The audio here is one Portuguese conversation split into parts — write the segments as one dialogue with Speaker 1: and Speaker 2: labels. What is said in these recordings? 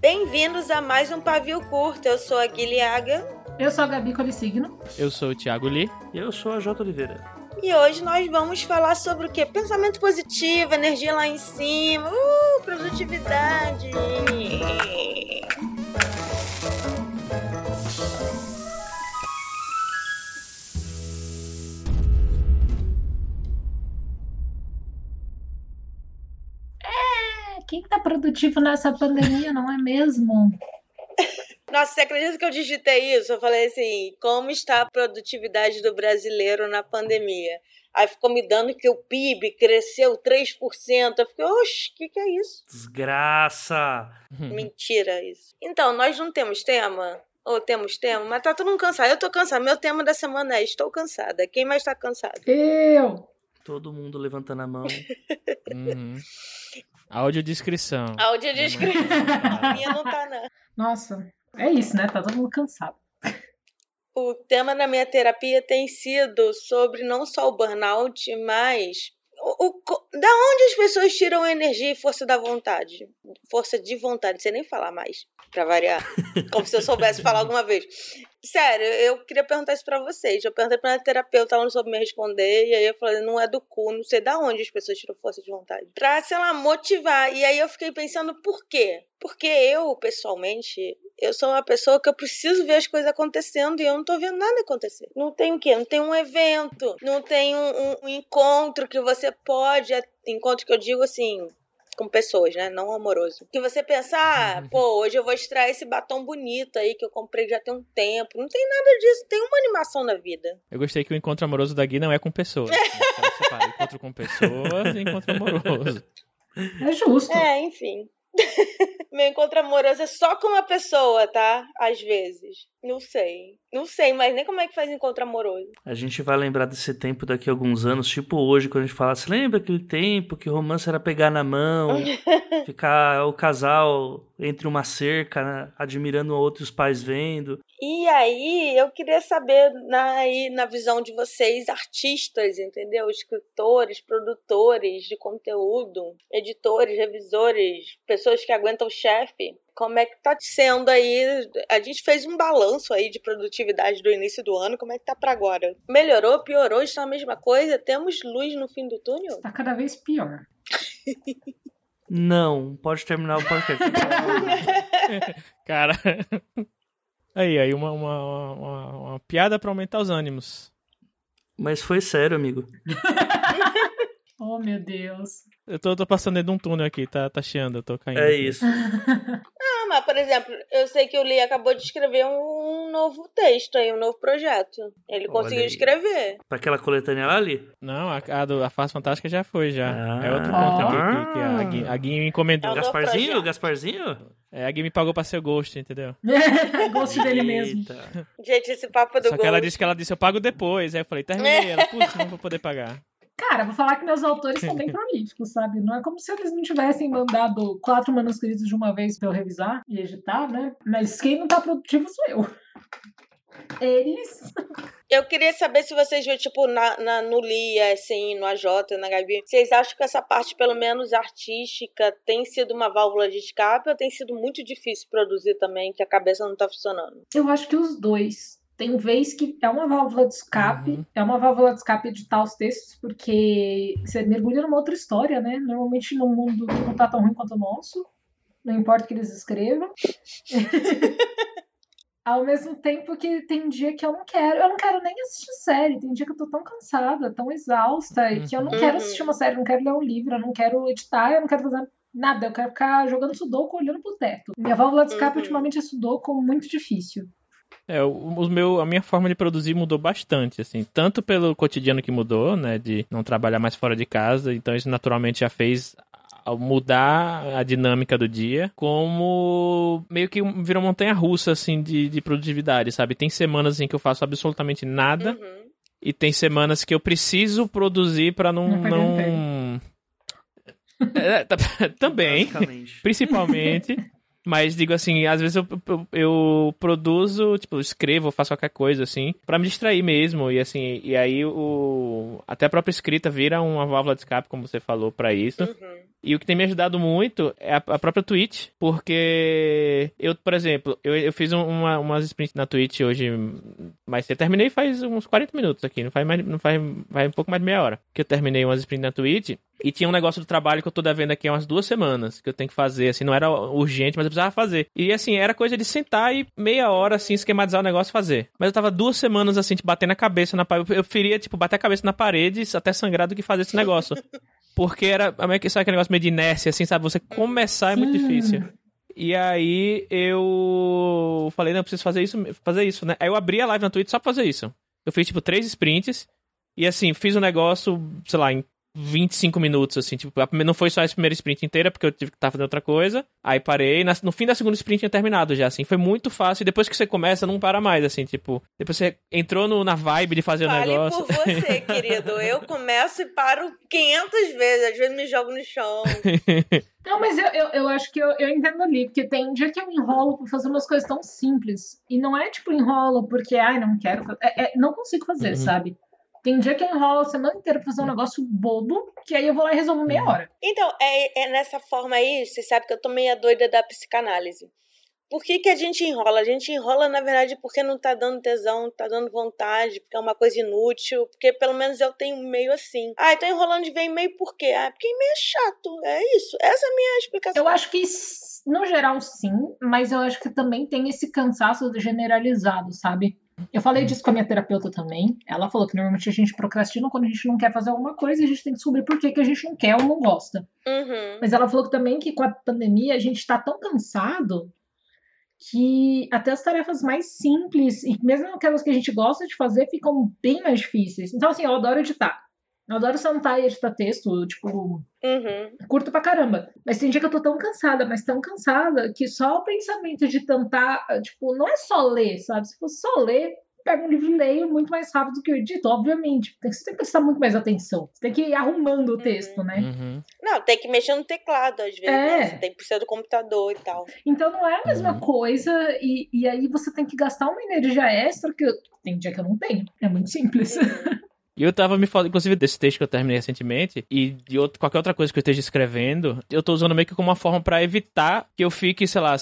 Speaker 1: Bem-vindos a mais um Pavio Curto. Eu sou a Guilhaga.
Speaker 2: Eu sou a Gabi Colissigno.
Speaker 3: Eu sou o Thiago Lee.
Speaker 4: E eu sou a J. Oliveira.
Speaker 1: E hoje nós vamos falar sobre o que? Pensamento positivo, energia lá em cima, uh, produtividade.
Speaker 2: Produtivo nessa pandemia, não é mesmo?
Speaker 1: Nossa, você acredita que eu digitei isso? Eu falei assim: como está a produtividade do brasileiro na pandemia? Aí ficou me dando que o PIB cresceu 3%. Eu fiquei, oxe, o que, que é isso?
Speaker 4: Desgraça!
Speaker 1: Mentira isso. Então, nós não temos tema? Ou temos tema? Mas tá todo mundo cansado. Eu tô cansada. Meu tema da semana é estou cansada. Quem mais tá cansado?
Speaker 2: Eu!
Speaker 4: Todo mundo levantando a mão.
Speaker 3: Uhum. Audiodescrição.
Speaker 1: Audiodescrição. A minha não tá, não.
Speaker 2: Nossa, é isso, né? Tá todo mundo cansado.
Speaker 1: O tema da minha terapia tem sido sobre não só o burnout, mas o, o, da onde as pessoas tiram energia e força da vontade? Força de vontade, não sei nem falar mais, pra variar. Como se eu soubesse falar alguma vez. Sério, eu queria perguntar isso pra vocês. Eu perguntei pra minha terapeuta, ela não soube me responder, e aí eu falei, não é do cu, não sei da onde as pessoas tiram força de vontade. Pra, sei lá, motivar. E aí eu fiquei pensando, por quê? Porque eu, pessoalmente, eu sou uma pessoa que eu preciso ver as coisas acontecendo e eu não tô vendo nada acontecer. Não tem o quê? Não tem um evento, não tem um, um, um encontro que você pode. Encontro que eu digo assim, com pessoas, né? Não amoroso. Que você pensa, ah, pô, hoje eu vou extrair esse batom bonito aí que eu comprei já tem um tempo. Não tem nada disso, tem uma animação na vida.
Speaker 3: Eu gostei que o encontro amoroso da Gui não é com pessoas. Né? Então, separa, encontro com pessoas e encontro amoroso.
Speaker 2: É justo.
Speaker 1: É, enfim. Meu encontro amoroso é só com uma pessoa, tá? Às vezes. Não sei. Não sei, mas nem como é que faz encontro amoroso.
Speaker 4: A gente vai lembrar desse tempo daqui a alguns anos, tipo hoje, quando a gente fala, você lembra aquele tempo que romance era pegar na mão, ficar o casal entre uma cerca, né, admirando o outro e os pais vendo.
Speaker 1: E aí, eu queria saber, na, na visão de vocês, artistas, entendeu? Escritores, produtores de conteúdo, editores, revisores, pessoas que aguentam o chefe, como é que tá sendo aí? A gente fez um balanço aí de produtividade do início do ano, como é que tá para agora? Melhorou, piorou, está a mesma coisa? Temos luz no fim do túnel?
Speaker 2: Tá cada vez pior.
Speaker 4: Não, pode terminar o podcast.
Speaker 3: Cara. Aí, aí, uma, uma, uma, uma piada para aumentar os ânimos.
Speaker 4: Mas foi sério, amigo.
Speaker 2: oh, meu Deus.
Speaker 3: Eu tô, tô passando dentro de um túnel aqui, tá, tá chiando, eu tô caindo.
Speaker 4: É
Speaker 3: aqui.
Speaker 4: isso.
Speaker 1: Ah, mas, por exemplo, eu sei que o Lee acabou de escrever um novo texto aí, um novo projeto. Ele
Speaker 4: Olha
Speaker 1: conseguiu
Speaker 4: aí.
Speaker 1: escrever.
Speaker 4: Pra aquela coletânea lá ali?
Speaker 3: Não, a, a, do, a Face Fantástica já foi, já.
Speaker 4: Ah.
Speaker 3: é outro
Speaker 2: Ah.
Speaker 3: conto aqui que, que a, Gui, a Gui me encomendou.
Speaker 1: É
Speaker 4: Gasparzinho?
Speaker 1: projeto.
Speaker 4: Gasparzinho?
Speaker 3: É, a Gui me pagou pra ser o Ghost, entendeu?
Speaker 2: Gosto dele mesmo.
Speaker 1: Gente, esse papo do
Speaker 3: Só que ela
Speaker 1: Ghost-
Speaker 3: disse que ela disse, eu pago depois. Aí eu falei, terminei. Ela, putz, não vou poder pagar.
Speaker 2: Cara, vou falar que meus autores são bem prolíficos, sabe? Não é como se eles não tivessem mandado quatro manuscritos de uma vez pra eu revisar e editar, né? Mas quem não tá produtivo sou eu. Eles.
Speaker 1: Eu queria saber se vocês viram, tipo, na, na, no Lia, assim, no AJ, na Gabi, vocês acham que essa parte, pelo menos artística, tem sido uma válvula de escape ou tem sido muito difícil produzir também, que a cabeça não tá funcionando?
Speaker 2: Eu acho que os dois. Tem vez que é uma válvula de escape,
Speaker 3: Uhum.
Speaker 2: é uma válvula de escape editar os textos, porque você mergulha numa outra história, né? Normalmente num mundo que não tá tão ruim quanto o nosso. Não importa o que eles escrevam. Ao mesmo tempo que tem dia que eu não quero. Eu não quero nem assistir série. Tem dia que eu tô tão cansada, tão exausta, e que eu não
Speaker 1: Uhum.
Speaker 2: quero assistir uma série, eu não quero ler um livro, eu não quero editar, eu não quero fazer nada. Eu quero ficar jogando sudoku olhando pro teto. Minha válvula de escape
Speaker 1: Uhum.
Speaker 2: ultimamente é sudoku muito difícil.
Speaker 3: É, o, meu, a minha forma de produzir mudou bastante, assim. Tanto pelo cotidiano que mudou, né? De não trabalhar mais fora de casa. Então isso naturalmente já fez mudar a dinâmica do dia, como meio que virou montanha russa, assim, de, de produtividade, sabe? Tem semanas em que eu faço absolutamente nada,
Speaker 1: Uhum.
Speaker 3: e tem semanas que eu preciso produzir pra não.
Speaker 2: Não
Speaker 3: não... É, tá- também, principalmente. Mas digo assim, às vezes eu, eu, eu produzo, tipo, escrevo, faço qualquer coisa assim, para me distrair mesmo. E assim, e aí o. Até a própria escrita vira uma válvula de escape, como você falou, para isso.
Speaker 1: Uhum.
Speaker 3: E o que tem me ajudado muito é a, a própria Twitch, porque eu, por exemplo, eu, eu fiz uma, umas sprints na Twitch hoje, mas eu terminei faz uns 40 minutos aqui, não faz mais, não faz, faz um pouco mais de meia hora que eu terminei umas sprints na Twitch. E tinha um negócio do trabalho que eu tô devendo aqui há umas duas semanas, que eu tenho que fazer, assim, não era urgente, mas eu precisava fazer. E assim, era coisa de sentar e meia hora, assim, esquematizar o negócio e fazer. Mas eu tava duas semanas, assim, tipo, batendo a cabeça na parede. Eu preferia, tipo, bater a cabeça na parede até sangrar do que fazer esse negócio. Porque era, sabe aquele negócio meio de inércia, assim, sabe? Você começar é muito difícil. E aí eu falei, não, eu preciso fazer isso, fazer isso, né? Aí eu abri a live na Twitch só pra fazer isso. Eu fiz, tipo, três sprints. E assim, fiz o um negócio, sei lá, em 25 minutos, assim, tipo, não foi só essa primeira sprint inteira, porque eu tive que estar fazendo outra coisa. Aí parei, no fim da segunda sprint tinha terminado já, assim, foi muito fácil. E depois que você começa, não para mais, assim, tipo, depois você entrou no, na vibe de fazer
Speaker 1: Fale
Speaker 3: o negócio.
Speaker 1: por você, querido. Eu começo e paro 500 vezes, às vezes me jogo no chão.
Speaker 2: Não, mas eu, eu, eu acho que eu, eu entendo ali, porque tem dia que eu enrolo por fazer umas coisas tão simples. E não é tipo enrolo porque, ai, não quero fazer. É, é, não consigo fazer,
Speaker 3: Uhum.
Speaker 2: sabe? Tem dia que eu enrolo a semana inteira pra fazer um negócio bobo, que aí eu vou lá e resolvo meia hora.
Speaker 1: Então, é, é nessa forma aí, você sabe que eu tô meio doida da psicanálise. Por que, que a gente enrola? A gente enrola, na verdade, porque não tá dando tesão, não tá dando vontade, porque é uma coisa inútil, porque pelo menos eu tenho meio assim. Ah, eu tô enrolando de ver e-mail por quê? Ah, porque e-mail é chato. É isso. Essa é a minha explicação.
Speaker 2: Eu acho que, no geral, sim, mas eu acho que também tem esse cansaço generalizado, sabe? Eu falei disso com a minha terapeuta também. Ela falou que normalmente a gente procrastina quando a gente não quer fazer alguma coisa e a gente tem que descobrir por que, que a gente não quer ou não gosta.
Speaker 1: Uhum.
Speaker 2: Mas ela falou também que com a pandemia a gente tá tão cansado que até as tarefas mais simples, e mesmo aquelas que a gente gosta de fazer, ficam bem mais difíceis. Então, assim, eu adoro editar. Eu adoro sentar e editar texto, tipo,
Speaker 1: Uhum.
Speaker 2: curto pra caramba. Mas tem dia que eu tô tão cansada, mas tão cansada, que só o pensamento de tentar, tipo, não é só ler, sabe? Se fosse só ler, pego um livro e leio muito mais rápido do que eu edito, obviamente. Tem que- Você tem que prestar muito mais atenção. Você tem que ir arrumando o texto, né?
Speaker 3: Uhum.
Speaker 1: Não, tem que mexer no teclado, às vezes.
Speaker 2: É.
Speaker 1: né? Você tem que precisar do computador e tal.
Speaker 2: Então não é a mesma
Speaker 3: Uhum.
Speaker 2: coisa, e, e aí você tem que gastar uma energia extra que eu, tem dia que eu não tenho. É muito simples.
Speaker 3: E eu tava me falando, inclusive, desse texto que eu terminei recentemente, e de outro, qualquer outra coisa que eu esteja escrevendo, eu tô usando meio que como uma forma pra evitar que eu fique, sei lá,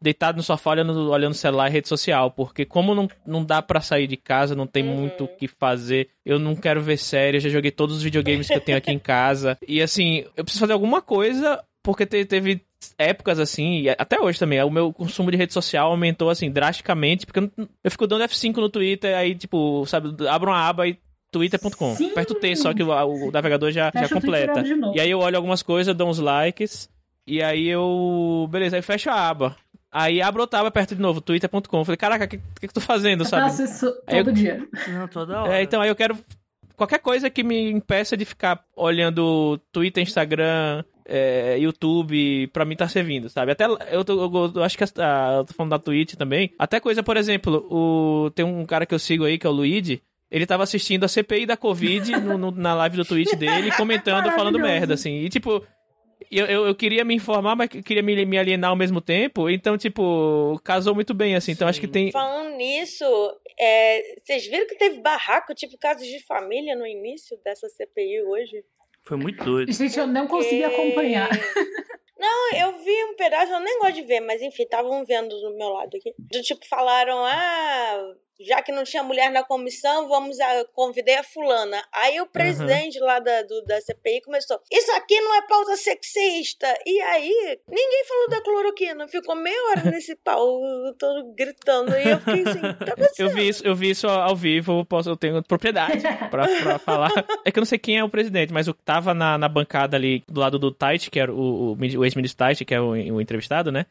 Speaker 3: deitado no sofá olhando, olhando celular e rede social. Porque como não, não dá pra sair de casa, não tem
Speaker 1: Uhum.
Speaker 3: muito o que fazer, eu não quero ver série, eu já joguei todos os videogames que eu tenho aqui em casa. E assim, eu preciso fazer alguma coisa, porque te- teve épocas assim, até hoje também, o meu consumo de rede social aumentou assim drasticamente, porque eu, eu fico dando F5 no Twitter, aí tipo, sabe, abro uma aba e twitter.com. Aperto o T, só que o, o navegador já, já
Speaker 2: Fecha
Speaker 3: completa. E aí eu olho algumas coisas, dou uns likes, e aí eu. Beleza, aí fecho a aba. Aí abro outra aba, aperto de novo, twitter.com. Falei, caraca, o que, que, que tu fazendo,
Speaker 2: Eu
Speaker 3: sabe?
Speaker 2: faço isso
Speaker 3: Aí eu-
Speaker 2: todo dia.
Speaker 4: Não, toda hora.
Speaker 3: É, então aí eu quero. Qualquer coisa que me impeça de ficar olhando Twitter, Instagram, é, YouTube, pra mim tá servindo, sabe? Até eu, tô- eu, eu acho que a, eu tô falando da Twitch também. Até coisa, por exemplo, o, tem um cara que eu sigo aí, que é o Luigi. Ele tava assistindo a CPI da Covid no- no- na live do Twitch dele, comentando, falando merda, assim. E tipo. Eu, eu, eu queria me informar, mas queria me, me alienar ao mesmo tempo. Então, tipo, casou muito bem, assim. Então, acho que tem.
Speaker 1: Falando nisso, é, vocês viram que teve barraco, tipo casos de família no início dessa CPI hoje?
Speaker 4: Foi muito doido.
Speaker 2: Gente, eu não consegui
Speaker 1: Porque-
Speaker 2: acompanhar.
Speaker 1: Não, eu vi um pedaço, eu nem gosto de ver, mas enfim, estavam vendo do meu lado aqui. Do tipo, falaram, ah, já que não tinha mulher na comissão, vamos a, convidei a fulana. Aí o presidente lá da, do, da CPI começou, isso aqui não é pauta sexista. E aí, ninguém falou da cloroquina, ficou meia hora nesse pau, todo gritando. E eu fiquei assim, tá?
Speaker 3: Eu vi isso, eu vi isso ao vivo, eu, posso, eu tenho propriedade pra, pra falar. É que eu não sei quem é o presidente, mas o que tava na, na bancada ali do lado do Tait, que era o, o, o ex-ministro Tait, que é o, o entrevistado, né?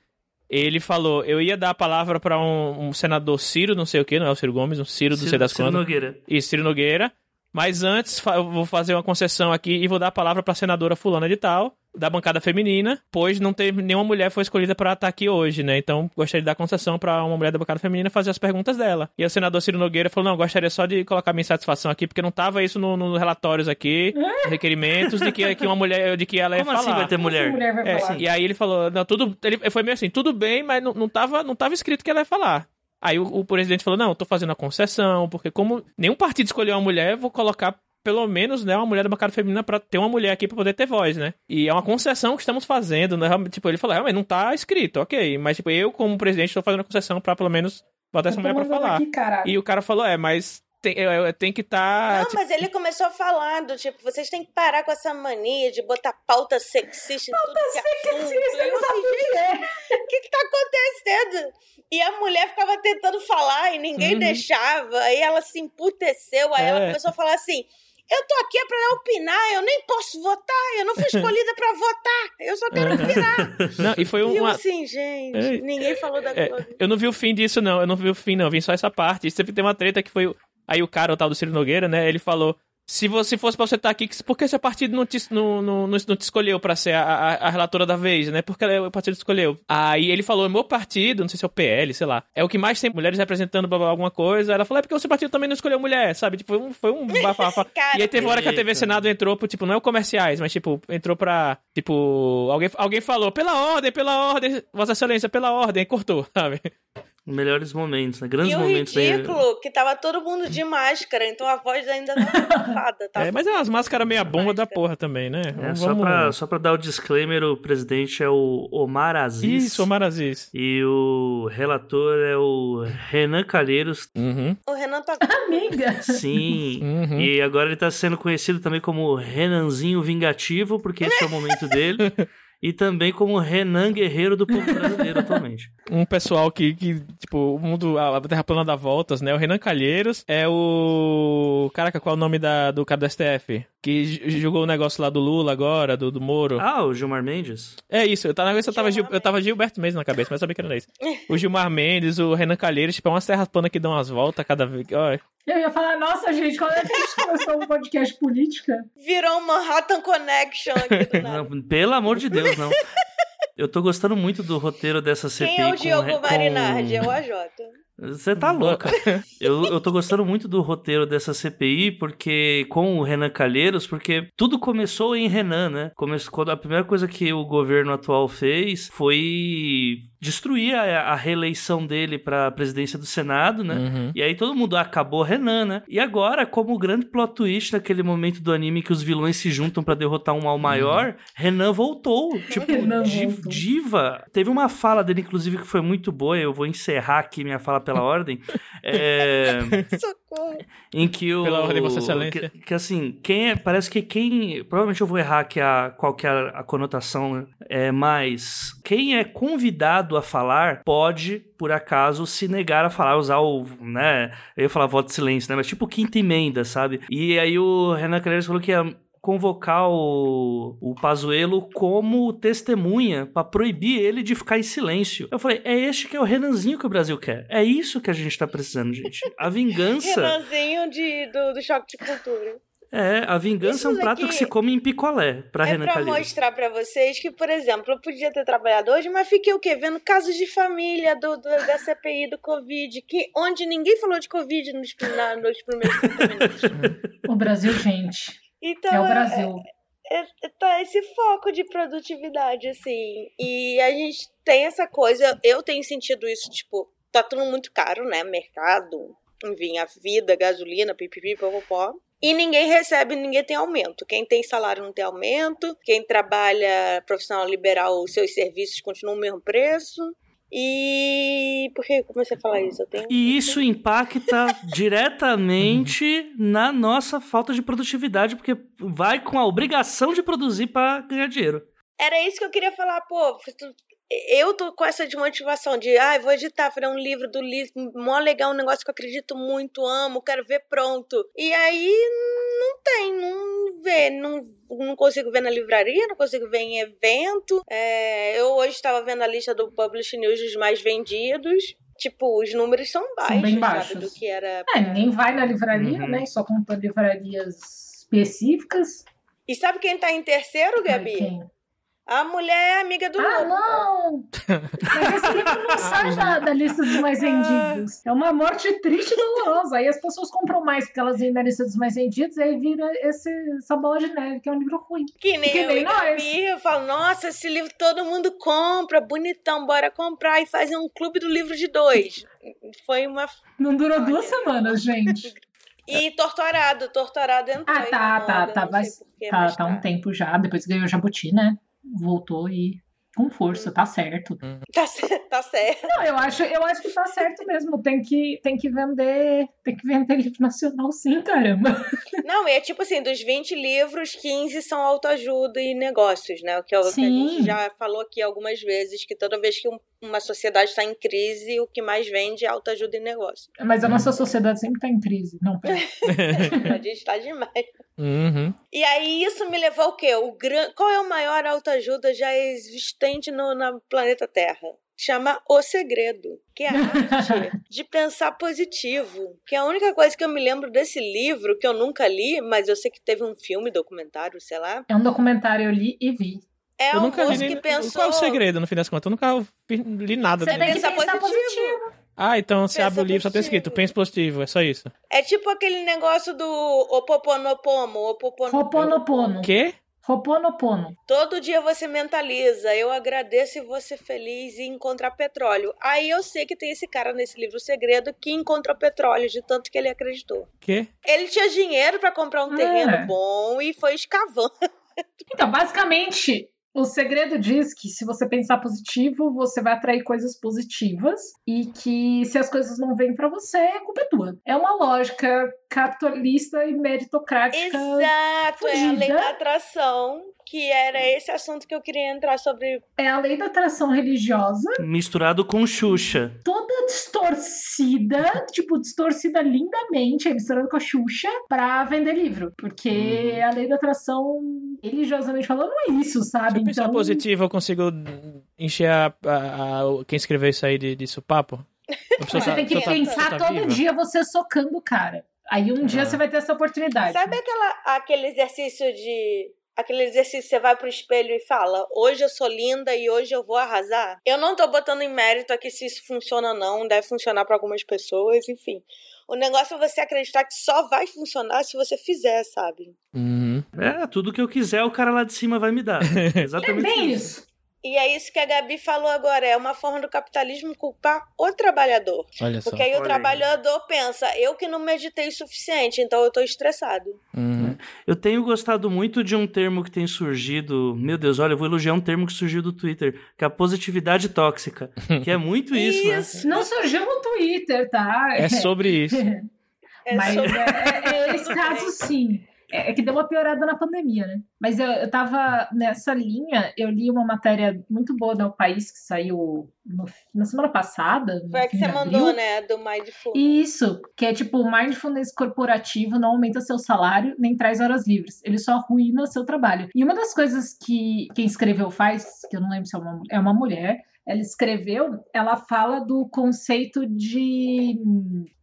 Speaker 3: Ele falou, eu ia dar a palavra pra um, um senador Ciro, não sei o que, não é o Ciro Gomes, um Ciro, não sei das
Speaker 4: Ciro
Speaker 3: quantas.
Speaker 4: Nogueira.
Speaker 3: E Ciro Nogueira. Mas antes, eu vou fazer uma concessão aqui e vou dar a palavra pra senadora fulana de tal. Da bancada feminina, pois não teve nenhuma mulher foi escolhida para estar aqui hoje, né? Então, gostaria de dar concessão para uma mulher da bancada feminina fazer as perguntas dela. E o senador Ciro Nogueira falou: "Não, gostaria só de colocar minha insatisfação aqui, porque não tava isso nos no relatórios aqui, requerimentos de que, que uma mulher, de que ela ia
Speaker 4: Como assim
Speaker 3: falar.
Speaker 4: vai ter mulher?
Speaker 2: mulher vai
Speaker 3: É, e aí ele falou, não, tudo, ele foi meio assim, tudo bem, mas não, não, tava, não tava escrito que ela ia falar. Aí o, o presidente falou, não, eu tô fazendo a concessão, porque como nenhum partido escolheu uma mulher, eu vou colocar pelo menos, né, uma mulher da bancada feminina pra ter uma mulher aqui pra poder ter voz, né? E é uma concessão que estamos fazendo, né? Tipo, ele falou, realmente, não tá escrito, ok. Mas, tipo, eu, como presidente, tô fazendo a concessão pra pelo menos botar essa
Speaker 2: tô
Speaker 3: mulher pra falar.
Speaker 2: aqui.
Speaker 3: E o cara falou, é, mas tem, é, tem que estar...
Speaker 1: Não, mas ele começou a falar do tipo, vocês têm que parar com essa mania de botar pauta sexista em tudo que é assunto. E eu assim, gente, o que que tá acontecendo? E a mulher ficava tentando falar e ninguém
Speaker 3: Uhum.
Speaker 1: deixava. Aí ela se emputeceu, aí ela
Speaker 3: É.
Speaker 1: começou a falar assim... Eu tô aqui é pra opinar, eu nem posso votar, eu não fui escolhida pra votar, eu só quero opinar.
Speaker 3: Não, e foi
Speaker 1: E eu
Speaker 3: uma...
Speaker 1: assim, gente,
Speaker 3: É.
Speaker 1: ninguém falou da
Speaker 3: É,
Speaker 1: Globo.
Speaker 3: eu não vi o fim disso, não. Eu não vi o fim, não. Eu vi só essa parte. E sempre tem uma treta que foi. Aí o cara, o tal do Ciro Nogueira, né? Ele falou. Se você fosse pra você estar aqui, por que seu partido não te, não, não, não, não te escolheu pra ser a, a, a relatora da vez, né? Porque o partido escolheu. Aí ele falou: meu partido, não sei se é o PL, sei lá, é o que mais tem mulheres representando blá, blá, alguma coisa. Ela falou: é porque o seu partido também não escolheu mulher, sabe? Tipo, foi um, foi um bafafá. E aí teve uma hora que a TV. Senado entrou, pro, tipo, não é o comerciais, mas tipo, entrou pra. Tipo, alguém, alguém falou, pela ordem, pela ordem, Vossa Excelência, pela ordem, e cortou, sabe?
Speaker 4: Melhores momentos, né? Grandes
Speaker 1: E o
Speaker 4: momentos da-
Speaker 1: ridículo, que tava todo mundo de máscara, então a voz ainda tava abafada. Tava
Speaker 3: É, mas é umas máscaras meia bomba da porra também, né?
Speaker 4: É, só, pra, só pra dar o disclaimer, o presidente é o Omar Aziz.
Speaker 3: Isso, Omar Aziz.
Speaker 4: E o relator é o Renan Calheiros.
Speaker 3: Uhum,
Speaker 1: O Renan tá.
Speaker 2: Amiga.
Speaker 4: Sim.
Speaker 3: uhum.
Speaker 4: E agora ele tá sendo conhecido também como Renanzinho Vingativo, porque esse é o momento dele. E também como Renan Guerreiro do povo brasileiro atualmente.
Speaker 3: Um pessoal que, que, tipo, o mundo, a Terra plana dá voltas, né? O Renan Calheiros é o... Caraca, qual é o nome da, do cara do STF? Que jogou o negócio lá do Lula agora, do, do Moro.
Speaker 4: Ah, o Gilmar Mendes?
Speaker 3: É isso, eu tava, eu, tava, Gil- eu tava Gilberto mesmo na cabeça, mas sabia que era isso. O Gilmar Mendes, o Renan Calheiros, tipo, é umas terras planas que dão umas voltas cada vez. Ó,
Speaker 2: Eu ia falar, nossa, gente, quando é que a gente começou um podcast política?
Speaker 1: Virou um Manhattan Connection aqui do nada.
Speaker 4: Não, pelo amor de Deus, não. Eu tô gostando muito do roteiro dessa CPI.
Speaker 1: Quem é o Diogo
Speaker 4: com-
Speaker 1: Marinardi? É o AJ.
Speaker 4: Você tá louca. eu, eu tô gostando muito do roteiro dessa CPI, porque com o Renan Calheiros, porque tudo começou em Renan, né? Começou, quando a primeira coisa que o governo atual fez foi destruir a, a reeleição dele pra presidência do Senado, né?
Speaker 3: uhum.
Speaker 4: E aí todo mundo acabou Renan, né? E agora, como o grande plot twist naquele momento do anime que os vilões se juntam pra derrotar um mal maior, Renan voltou. Tipo,
Speaker 2: Renan
Speaker 4: di-
Speaker 2: voltou.
Speaker 4: diva. Teve uma fala dele, inclusive, que foi muito boa. Eu vou encerrar aqui minha fala pela ordem. É,
Speaker 1: Socorro.
Speaker 4: em que o.
Speaker 3: Pela ordem, Vossa Excelência.
Speaker 4: Que, que, assim, quem é. Parece que quem. Provavelmente eu vou errar aqui a, qual que é a, a conotação, né? É, mas quem é convidado a falar pode, por acaso, se negar a falar, usar o. né? Eu ia falar voto de silêncio, né? Mas tipo quinta emenda, sabe? E aí o Renan Calheiros falou que ia convocar o, o Pazuello como testemunha pra proibir ele de ficar em silêncio. Eu falei, é este que é o Renanzinho que o Brasil quer. É isso que a gente tá precisando, gente. A vingança.
Speaker 1: Renanzinho de, do, do Choque de Cultura.
Speaker 4: É, a vingança é um
Speaker 1: Isso
Speaker 4: prato que se come em picolé, pra
Speaker 1: é
Speaker 4: Renan
Speaker 1: pra
Speaker 4: Calheiros.
Speaker 1: mostrar pra vocês que, por exemplo, eu podia ter trabalhado hoje, mas fiquei o quê? Vendo casos de família do, do- da CPI do Covid, que, onde ninguém falou de Covid nos, na- nos primeiros 30 minutos.
Speaker 2: O Brasil, gente.
Speaker 1: Então,
Speaker 2: É o
Speaker 1: é-
Speaker 2: Brasil.
Speaker 1: é- é- tá esse foco de produtividade, assim. E a gente tem essa coisa, eu tenho sentido isso, tipo, tá tudo muito caro, né? Mercado, enfim, a vida, gasolina, pipipi, popopó. E ninguém recebe, ninguém tem aumento. Quem tem salário não tem aumento. Quem trabalha profissional liberal, os seus serviços continuam o mesmo preço. E. Por que eu comecei a falar isso? Tenho.
Speaker 4: E isso impacta diretamente na nossa falta de produtividade, porque vai com a obrigação de produzir pra ganhar dinheiro.
Speaker 1: Era isso que eu queria falar, pô. Eu tô com essa desmotivação de, ah, vou editar, fazer um livro do livro, mó legal, um negócio que eu acredito muito, amo, quero ver pronto. E aí não tem, não vê, não, não consigo ver na livraria, não consigo ver em evento. É, eu hoje estava vendo a lista do Publish News dos mais vendidos. Tipo, os números são baixos,
Speaker 2: bem
Speaker 1: sabe?
Speaker 2: baixos.
Speaker 1: Do que era.
Speaker 2: É, ninguém vai na livraria,
Speaker 4: Uhum.
Speaker 2: né? Só compra livrarias específicas.
Speaker 1: E sabe quem tá em terceiro, Gabi?
Speaker 2: Quem?
Speaker 1: A mulher é amiga do
Speaker 2: Ah,
Speaker 1: lobo.
Speaker 2: não! Mas esse livro não sai da, da lista dos mais vendidos. É uma morte triste e dolorosa. Aí as pessoas compram mais porque elas vêm na lista dos mais vendidos, e aí vira esse, essa bola de neve, que é um livro ruim.
Speaker 1: Que nem
Speaker 2: Que
Speaker 1: eu
Speaker 2: nem
Speaker 1: e
Speaker 2: nós.
Speaker 1: Eu falo, nossa, esse livro todo mundo compra, bonitão, bora comprar e fazer um clube do livro de dois. Foi uma.
Speaker 2: Não durou duas semanas, gente.
Speaker 1: E Torturado, Torturado entrou.
Speaker 2: Ah, tá, tá, tá,
Speaker 1: sei porquê,
Speaker 2: Tá,
Speaker 1: mas
Speaker 2: tá um tempo já, depois ganhou Jabuti, né? Voltou e com força, tá certo.
Speaker 1: Tá, cer- tá certo.
Speaker 2: Não, eu acho, eu acho que tá certo mesmo. Tem que, tem que vender. Tem que vender livro nacional, sim, caramba.
Speaker 1: Não, e é tipo assim, dos 20 livros, 15 são autoajuda e negócios, né? O que, é o que a gente já falou aqui algumas vezes, que toda vez que um- uma sociedade está em crise, o que mais vende é autoajuda e negócio.
Speaker 2: Mas a nossa sociedade sempre tá em crise. Não, pera.
Speaker 1: A gente tá demais.
Speaker 3: Uhum.
Speaker 1: E aí isso me levou ao quê? O gran... Qual é o maior autoajuda já existente no na planeta Terra? Chama O Segredo, que é a arte de pensar positivo. Que é a única coisa que eu me lembro desse livro, que eu nunca li, mas eu sei que teve um filme, documentário, sei lá.
Speaker 2: É um documentário eu li e vi.
Speaker 1: É
Speaker 3: eu
Speaker 1: um
Speaker 3: nunca li
Speaker 1: que pensou.
Speaker 3: Qual é o segredo, no fim das contas? Eu nunca li nada
Speaker 1: Você tem que
Speaker 2: que
Speaker 1: pensar
Speaker 2: pensar
Speaker 1: positivo.
Speaker 3: Ah, então você
Speaker 1: Pensa
Speaker 3: abre o livro, só tem
Speaker 1: positivo.
Speaker 3: escrito, pensa positivo, é só isso.
Speaker 1: É tipo aquele negócio do Opoponopomo, Opoponopomo.
Speaker 2: Roponopono.
Speaker 3: Quê?
Speaker 2: Roponopono.
Speaker 1: Todo dia você mentaliza, eu agradeço e vou ser feliz e encontrar petróleo. Aí eu sei que tem esse cara nesse livro O Segredo que encontrou petróleo de tanto que ele acreditou.
Speaker 3: Quê?
Speaker 1: Ele tinha dinheiro pra comprar um
Speaker 2: É.
Speaker 1: terreno bom e foi escavando.
Speaker 2: Então, basicamente, o segredo diz que se você pensar positivo, você vai atrair coisas positivas e que se as coisas não vêm pra você, a culpa é tua. É uma lógica capitalista e meritocrática.
Speaker 1: Exato, é a lei
Speaker 2: fugida.
Speaker 1: da atração, que era esse assunto que eu queria entrar sobre.
Speaker 2: É a lei da atração religiosa,
Speaker 4: Misturado com Xuxa.
Speaker 2: toda distorcida, tipo, distorcida lindamente, é misturada com a Xuxa, pra vender livro. Porque
Speaker 4: Uhum.
Speaker 2: a lei da atração, religiosamente falando, não é isso,
Speaker 3: Se
Speaker 2: sabe?
Speaker 3: eu pensar positivo, eu consigo encher a, a- a- quem escreveu isso aí de? A pessoa
Speaker 2: Você
Speaker 3: tá-
Speaker 2: tem que
Speaker 3: tá-
Speaker 2: pensar
Speaker 3: tá
Speaker 2: todo dia você socando o cara. Aí um dia
Speaker 3: Ah.
Speaker 2: você vai ter essa oportunidade.
Speaker 1: Sabe aquela, aquele exercício de. Aquele exercício você vai pro espelho e fala: Hoje eu sou linda e hoje eu vou arrasar. Eu não tô botando em mérito aqui se isso funciona ou não, deve funcionar pra algumas pessoas, enfim. O negócio é você acreditar que só vai funcionar se você fizer, sabe?
Speaker 3: Uhum.
Speaker 4: É, tudo que eu quiser, o cara lá de cima vai me dar.
Speaker 2: É
Speaker 4: Exatamente
Speaker 2: bem
Speaker 4: isso.
Speaker 1: E é isso que a Gabi falou agora: é uma forma do capitalismo culpar o trabalhador.
Speaker 3: Olha só.
Speaker 1: Porque aí
Speaker 4: Olha
Speaker 1: o
Speaker 4: aí.
Speaker 1: trabalhador pensa: eu que não meditei o suficiente, então eu tô estressado.
Speaker 3: Uhum.
Speaker 4: Eu tenho gostado muito de um termo que tem surgido. Meu Deus, olha, eu vou elogiar um termo que surgiu do Twitter, que é a positividade tóxica. Que é muito isso, né?
Speaker 1: Isso.
Speaker 2: Não surgiu no Twitter, tá?
Speaker 3: É sobre isso.
Speaker 1: É
Speaker 2: Mas
Speaker 1: sobre-
Speaker 2: é, é- é esse caso sim. É, é que deu uma piorada na pandemia, né? Mas eu, eu tava nessa linha, eu li uma matéria muito boa do País que saiu no- na semana passada.
Speaker 1: Foi a que você mandou,
Speaker 2: abril.
Speaker 1: né? Do Mindful.
Speaker 2: Isso, que é tipo, o mindfulness corporativo não aumenta seu salário nem traz horas livres. Ele só arruína seu trabalho. E uma das coisas que quem escreveu faz, que eu não lembro se é uma, é uma mulher, ela escreveu, ela fala do conceito de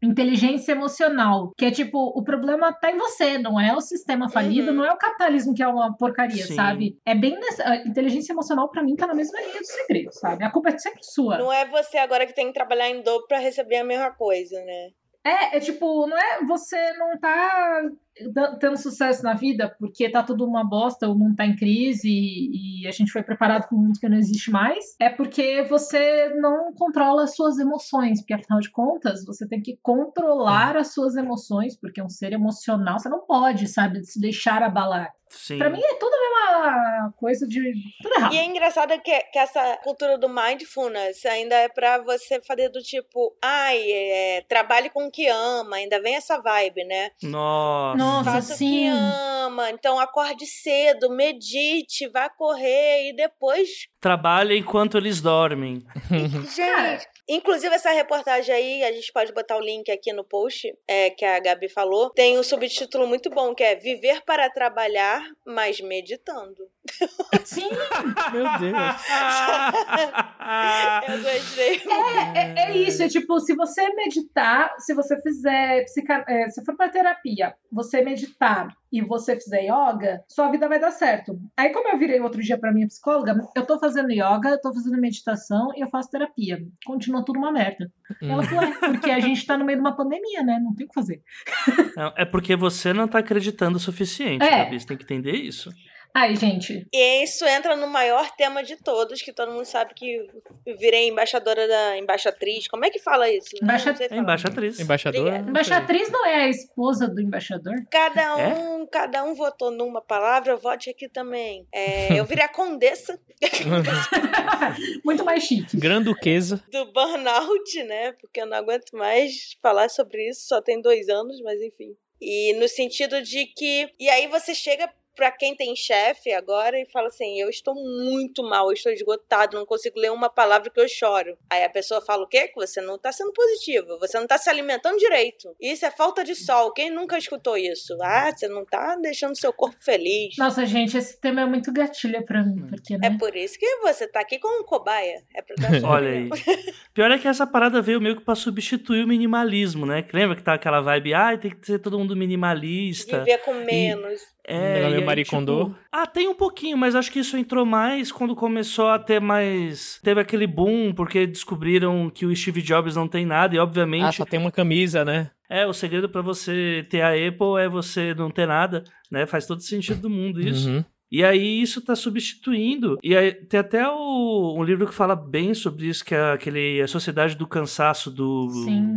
Speaker 2: inteligência emocional, que é tipo, o problema tá em você, não é o sistema falido,
Speaker 1: Uhum.
Speaker 2: não é o capitalismo que é uma porcaria,
Speaker 4: Sim.
Speaker 2: sabe? É bem nessa, inteligência emocional pra mim tá na mesma linha do segredo, sabe? A culpa é sempre sua.
Speaker 1: Não é você agora que tem que trabalhar em dobro pra receber a mesma coisa, né?
Speaker 2: É, é tipo, não é você não tá tendo sucesso na vida porque tá tudo uma bosta ou não tá em crise e, e a gente foi preparado com um mundo que não existe mais. É porque você não controla as suas emoções, porque afinal de contas, você tem que controlar as suas emoções, porque é um ser emocional, você não pode, sabe, se deixar abalar.
Speaker 4: Sim.
Speaker 2: Pra mim é tudo a mesma coisa de tudo errado.
Speaker 1: E é engraçado que, que essa cultura do mindfulness ainda é pra você fazer do tipo, ai, é, trabalhe com o que ama, ainda vem essa vibe, né?
Speaker 4: Nossa.
Speaker 2: Nossa,
Speaker 1: Faça o que
Speaker 2: sim.
Speaker 1: ama, então acorde cedo, medite, vá correr e depois
Speaker 4: Trabalha enquanto eles dormem.
Speaker 1: Gente, inclusive essa reportagem aí, a gente pode botar o link aqui no post, é, que a Gabi falou, tem um subtítulo muito bom que é Viver para trabalhar, mas meditando.
Speaker 2: Sim,
Speaker 3: Meu Deus.
Speaker 1: Eu gostei.
Speaker 2: é, é, é isso. É tipo, se você meditar, se você fizer psica... é, se for pra terapia, você meditar e você fizer yoga, sua vida vai dar certo. Aí, como eu virei outro dia pra minha psicóloga, eu tô fazendo yoga, eu tô fazendo meditação e eu faço terapia. Continua tudo uma merda. Ela falou, é, porque a gente tá no meio de uma pandemia, né? Não tem o que fazer.
Speaker 4: Não, é porque você não tá acreditando o suficiente,
Speaker 2: É.
Speaker 4: Gabi. Você tem que entender isso.
Speaker 2: Ai, gente,
Speaker 1: E isso entra no maior tema de todos, que todo mundo sabe que eu virei embaixadora da embaixatriz. Como é que fala isso?
Speaker 2: Embaixa-
Speaker 4: É embaixatriz.
Speaker 3: Embaixador?
Speaker 1: Obrigada.
Speaker 3: não sei.
Speaker 2: embaixatriz não é a esposa do embaixador?
Speaker 1: Cada
Speaker 4: É?
Speaker 1: um, cada um votou numa palavra, eu vote aqui também. É, eu virei a condessa
Speaker 2: Muito mais chique.
Speaker 3: Granduquesa.
Speaker 1: do burnout, né? Porque eu não aguento mais falar sobre isso, só tem dois anos, mas enfim. E no sentido de que. E aí você chega pra quem tem chefe agora e fala assim: eu estou muito mal, eu estou esgotado, não consigo ler uma palavra que eu choro. Aí a pessoa fala o quê? Que você não tá sendo positivo, você não tá se alimentando direito. Isso é falta de sol. Quem nunca escutou isso? Ah, você não tá deixando seu corpo feliz.
Speaker 2: Nossa, gente, esse tema é muito gatilho pra mim, porque,
Speaker 1: É
Speaker 2: né?
Speaker 1: por isso que você tá aqui como um cobaia. É pra dar
Speaker 4: Olha aí. Pior é que essa parada veio meio que pra substituir o minimalismo, né? Que Lembra que tá aquela vibe, ah, tem que ser todo mundo minimalista.
Speaker 1: Viver com menos.
Speaker 4: É,
Speaker 3: Ela meio
Speaker 4: aí,
Speaker 3: maricondô.
Speaker 4: tipo, ah, tem um pouquinho, mas acho que isso entrou mais quando começou a ter mais. Teve aquele boom, porque descobriram que o Steve Jobs não tem nada, e
Speaker 3: Ah,
Speaker 4: obviamente.
Speaker 3: só tem uma camisa, né?
Speaker 4: É, o segredo pra você ter a Apple é você não ter nada, né? Faz todo sentido do mundo isso.
Speaker 3: Uhum.
Speaker 4: E aí isso tá substituindo. E aí tem até o, um livro que fala bem sobre isso, que é aquele A Sociedade do Cansaço do.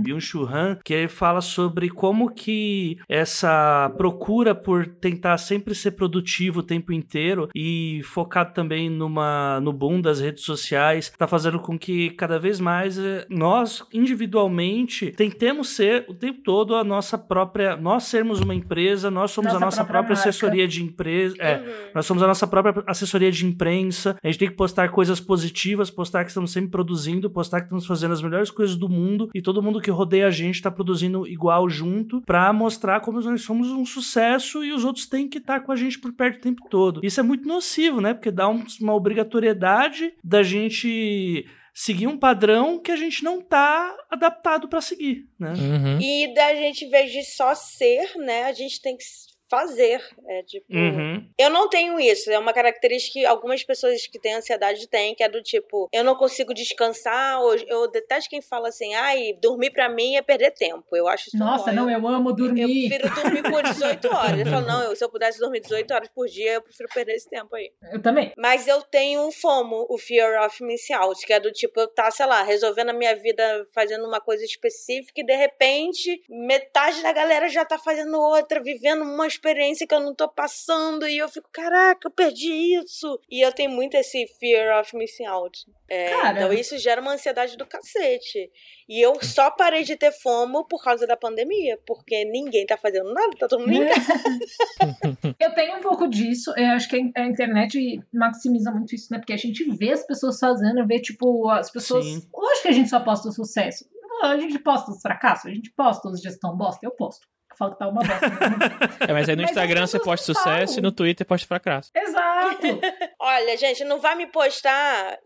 Speaker 4: Byung-Chul Han, que fala sobre como que essa procura por tentar sempre ser produtivo o tempo inteiro e focado também numa no boom das redes sociais, tá fazendo com que cada vez mais eh, nós individualmente tentemos ser o tempo todo a nossa própria, nós sermos uma empresa, nós somos
Speaker 2: Nossa
Speaker 4: a nossa
Speaker 2: própria
Speaker 4: própria, assessoria de empresa, é,
Speaker 1: Uhum.
Speaker 4: Nós somos a nossa própria assessoria de imprensa. A gente tem que postar coisas positivas, postar que estamos sempre produzindo, postar que estamos fazendo as melhores coisas do mundo e todo mundo que rodeia a gente está produzindo igual junto pra mostrar como nós somos um sucesso e os outros têm que estar com a gente por perto o tempo todo. Isso é muito nocivo, né? Porque dá um- uma obrigatoriedade da gente seguir um padrão que a gente não tá adaptado pra seguir, né?
Speaker 3: Uhum.
Speaker 1: E da gente, em vez de só ser, né, a gente tem que fazer. É tipo.
Speaker 4: Uhum.
Speaker 1: Eu não tenho isso. É uma característica que algumas pessoas que têm ansiedade têm, que é do tipo, eu não consigo descansar. Ou eu detesto quem fala assim, ai, dormir pra mim é perder tempo. Eu acho isso
Speaker 2: Nossa, não, eu amo
Speaker 1: Eu
Speaker 2: dormir.
Speaker 1: prefiro dormir por 18 horas. Ele falou, não, eu, se eu pudesse dormir 18 horas por dia, eu prefiro perder esse tempo aí.
Speaker 2: Eu também.
Speaker 1: Mas eu tenho um FOMO, o Fear of Missing Out, que é do tipo, eu tá, sei lá, resolvendo a minha vida, fazendo uma coisa específica e de repente metade da galera já tá fazendo outra, vivendo uma experiência que eu não tô passando e eu fico, caraca, eu perdi isso. E eu tenho muito esse Fear of Missing Out. É,
Speaker 2: Cara.
Speaker 1: então isso gera uma ansiedade do cacete. E eu só parei de ter FOMO por causa da pandemia, porque ninguém tá fazendo nada, tá todo mundo em casa.
Speaker 2: Eu tenho um pouco disso. Eu acho que a internet maximiza muito isso, né? Porque a gente vê as pessoas fazendo, vê, tipo, as pessoas.
Speaker 4: Sim.
Speaker 2: Lógico que a gente só posta o sucesso. A gente posta os fracassos, a gente posta os gestão bosta, eu posto. Que tá uma bosta. né?
Speaker 3: É, mas aí no
Speaker 2: Mas
Speaker 3: Instagram
Speaker 2: as
Speaker 3: você posta
Speaker 2: não
Speaker 3: sucesso e no Twitter posta fracasso.
Speaker 2: Exato!
Speaker 1: Olha, gente, não vai me postar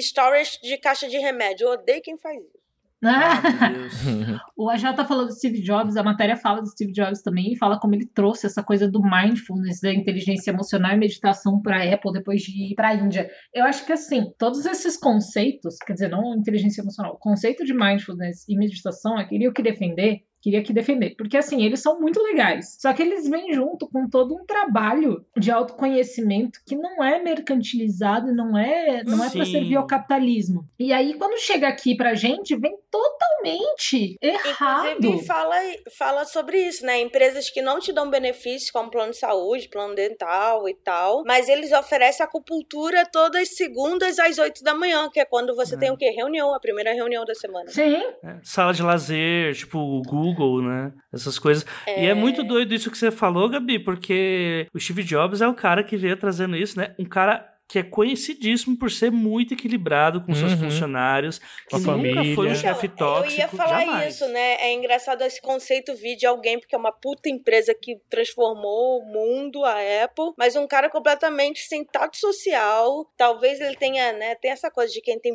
Speaker 1: stories de caixa de remédio. Eu odeio quem faz isso.
Speaker 4: Ah, meu Deus.
Speaker 2: O AJ tá falando do Steve Jobs, a matéria fala do Steve Jobs também, e fala como ele trouxe essa coisa do mindfulness, da inteligência emocional e meditação pra Apple depois de ir pra Índia. Eu acho que assim, todos esses conceitos, quer dizer, não inteligência emocional, o conceito de mindfulness e meditação, eu queria que defender, queria que defender, porque assim, eles são muito legais. Só que eles vêm junto com todo um trabalho de autoconhecimento que não é mercantilizado, e não é, não é para
Speaker 4: Sim.
Speaker 2: servir ao capitalismo. E aí quando chega aqui pra gente, vem totalmente errado.
Speaker 1: Inclusive, fala, fala sobre isso, né? Empresas que não te dão benefícios, como plano de saúde, plano dental e tal, mas eles oferecem acupuntura todas as segundas às 8 da manhã, que é quando você
Speaker 4: É.
Speaker 1: tem o quê? Reunião, a primeira reunião da semana.
Speaker 2: Sim,
Speaker 4: É, Sala de lazer, tipo o Google, né? Essas coisas. E é muito doido isso que você falou, Gabi, porque o Steve Jobs é o cara que veio trazendo isso, né? Um cara que é conhecidíssimo por ser muito equilibrado com seus
Speaker 3: Uhum.
Speaker 4: funcionários,
Speaker 3: Com
Speaker 4: que
Speaker 3: a
Speaker 4: nunca foi um
Speaker 3: família.
Speaker 4: chefe
Speaker 1: Então,
Speaker 4: tóxico,
Speaker 1: eu ia falar
Speaker 4: jamais.
Speaker 1: isso, né? É engraçado esse conceito vir de alguém, porque é uma puta empresa que transformou o mundo, a Apple, mas um cara completamente sem tato social. Talvez ele tenha, né? Tem essa coisa de quem tem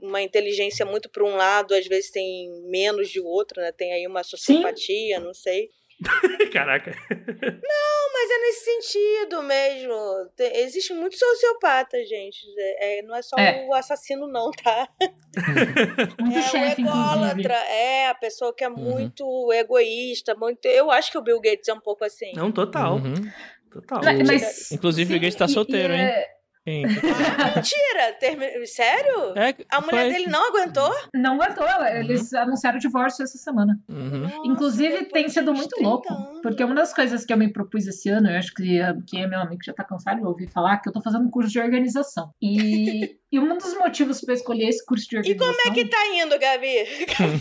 Speaker 1: uma inteligência muito para um lado, às vezes tem menos de outro, né? Tem aí uma sociopatia, não sei.
Speaker 4: Caraca.
Speaker 1: Mas é nesse sentido mesmo. Tem- existe muito sociopata, gente. É, é- não é só
Speaker 2: É.
Speaker 1: o assassino, não, tá?
Speaker 2: Muito
Speaker 1: É
Speaker 2: chefe,
Speaker 1: o ególatra,
Speaker 2: inclusive.
Speaker 1: é a pessoa que é
Speaker 3: Uhum.
Speaker 1: muito egoísta, muito. Eu acho que o Bill Gates é um pouco assim.
Speaker 4: Não, total.
Speaker 3: Uhum.
Speaker 4: Total.
Speaker 2: Mas, mas-
Speaker 3: Inclusive, o
Speaker 2: sim,
Speaker 3: Gates tá
Speaker 2: e-
Speaker 3: solteiro,
Speaker 2: e
Speaker 3: hein?
Speaker 2: É-
Speaker 3: Sim.
Speaker 1: Mentira! Termi... Sério?
Speaker 3: É,
Speaker 1: A mulher
Speaker 3: foi.
Speaker 1: dele não aguentou?
Speaker 2: Não aguentou, ela- eles anunciaram o divórcio essa semana.
Speaker 3: Uhum.
Speaker 1: Nossa,
Speaker 2: Inclusive, tem sido muito
Speaker 1: 30
Speaker 2: louco.
Speaker 1: anos.
Speaker 2: Porque uma das coisas que eu me propus esse ano, eu acho que quem é meu amigo já tá cansado de ouvir falar, que eu tô fazendo um curso de organização. E, e um dos motivos pra eu escolher esse curso de
Speaker 1: E
Speaker 2: organização.
Speaker 1: como é que tá indo, Gabi?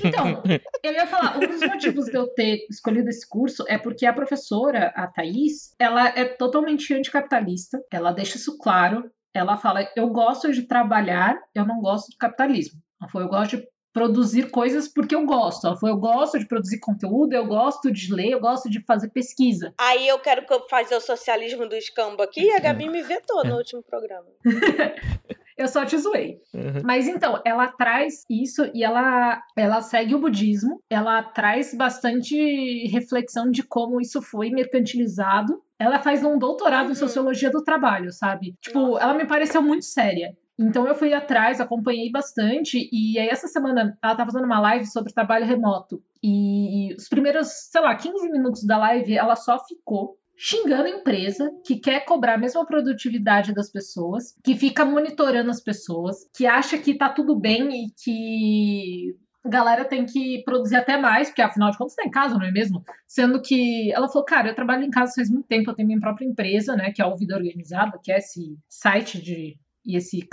Speaker 2: Então, eu ia falar, um dos motivos de eu ter escolhido esse curso é porque a professora, a Thaís, ela é totalmente anticapitalista, ela deixa isso claro. Ela fala: eu gosto de trabalhar, eu não gosto do capitalismo. Ela falou: eu gosto de produzir coisas porque eu gosto. Ela falou: eu gosto de produzir conteúdo, eu gosto de ler, eu gosto de fazer pesquisa.
Speaker 1: Aí eu quero fazer o socialismo do escambo aqui e a Gabi me vetou no último programa.
Speaker 2: Eu só te zoei.
Speaker 3: Uhum.
Speaker 2: Mas então, ela traz isso e ela, ela segue o budismo, ela traz bastante reflexão de como isso foi mercantilizado. Ela faz um doutorado
Speaker 1: Uhum.
Speaker 2: em sociologia do trabalho, sabe? Tipo,
Speaker 1: Nossa.
Speaker 2: ela me pareceu muito séria. Então eu fui atrás, acompanhei bastante, e aí essa semana ela tá fazendo uma live sobre trabalho remoto. E os primeiros, sei lá, 15 minutos da live, ela só ficou xingando a empresa que quer cobrar a mesma produtividade das pessoas, que fica monitorando as pessoas, que acha que tá tudo bem e que a galera tem que produzir até mais, porque afinal de contas tá em casa, não é mesmo? Sendo que ela falou, cara, eu trabalho em casa faz muito tempo, eu tenho minha própria empresa, né, que é o Vida Organizada, que é esse site de e esse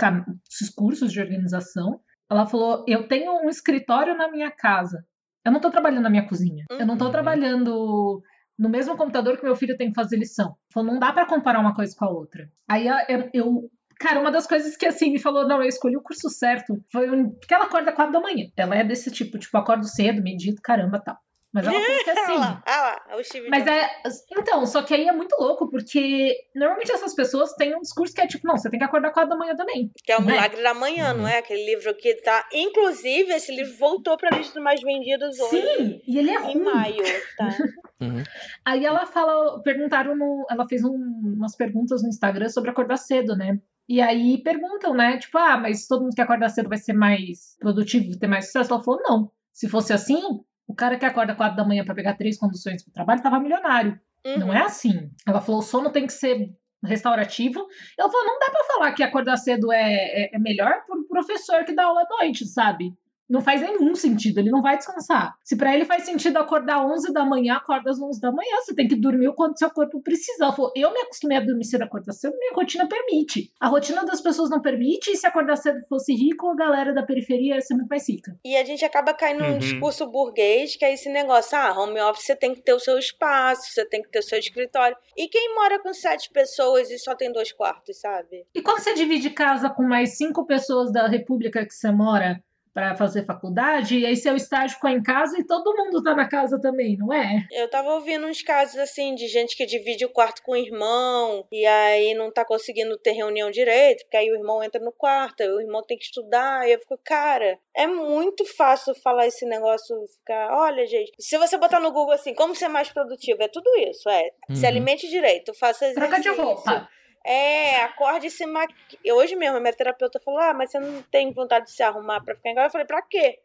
Speaker 2: esses cursos de organização. Ela falou, eu tenho um escritório na minha casa. Eu não tô trabalhando na minha cozinha. Eu não tô
Speaker 3: Uhum.
Speaker 2: trabalhando no mesmo computador que meu filho tem que fazer lição. Falou, não dá pra comparar uma coisa com a outra. Aí a- eu, cara, uma das coisas que assim me falou, não, eu escolhi o curso certo, foi porque ela acorda quatro da manhã. Ela é desse tipo, tipo, acordo cedo, medito, caramba, tal. Mas ela falou que
Speaker 1: Olha
Speaker 2: assim,
Speaker 1: lá, olha lá, o Steve
Speaker 2: mas é. Então, só que aí é muito louco, porque normalmente essas pessoas têm um discurso que é tipo, não, você tem que acordar quatro da manhã também.
Speaker 1: Que é o
Speaker 2: não é?
Speaker 1: Milagre da Manhã, não é? Aquele livro que tá. Inclusive, esse livro voltou pra lista dos mais vendidos hoje.
Speaker 2: Sim, e ele é
Speaker 1: Em
Speaker 2: ruim.
Speaker 1: maio, tá?
Speaker 3: Uhum.
Speaker 2: Aí ela fala, perguntaram no. Ela fez um- umas perguntas no Instagram sobre acordar cedo, né? E aí perguntam, né? Tipo, ah, mas todo mundo que acorda cedo vai ser mais produtivo, ter mais sucesso? Ela falou, não. Se fosse assim, o cara que acorda quatro da manhã pra pegar três conduções pro trabalho tava milionário.
Speaker 1: Uhum.
Speaker 2: Não é assim. Ela falou: o sono tem que ser restaurativo. Ela falou: não dá pra falar que acordar cedo é, é, é melhor pro professor que dá aula à noite, sabe? Não faz nenhum sentido, ele não vai descansar. Se pra ele faz sentido acordar 11 da manhã, acorda às 11 da manhã. Você tem que dormir o quanto seu corpo precisa. Ela falou: eu me acostumei a dormir cedo, acordar cedo, minha rotina permite. A rotina das pessoas não permite, e se acordar cedo fosse rico, a galera da periferia ia ser muito mais rica.
Speaker 1: E a gente acaba caindo num
Speaker 4: Uhum.
Speaker 1: discurso burguês, que é esse negócio, ah, home office você tem que ter o seu espaço, você tem que ter o seu escritório. E quem mora com sete pessoas e só tem dois quartos, sabe?
Speaker 2: E quando você divide casa com mais cinco pessoas da república que você mora para fazer faculdade, e aí seu estágio ficou em casa e todo mundo tá na casa também, não é?
Speaker 1: Eu tava ouvindo uns casos assim de gente que divide o quarto com o irmão e aí não tá conseguindo ter reunião direito, porque aí o irmão entra no quarto, aí o irmão tem que estudar, e eu fico, cara, é muito fácil falar esse negócio, ficar, olha, gente, se você botar no Google assim, como ser mais produtivo, é tudo isso, é, se
Speaker 3: Uhum.
Speaker 1: alimente direito, faça
Speaker 2: Troca
Speaker 1: exercício.
Speaker 2: de roupa.
Speaker 1: É, acorde e se maqui... Hoje mesmo, a minha terapeuta falou: Ah, mas você não tem vontade de se arrumar pra ficar em casa? Eu falei: Pra quê?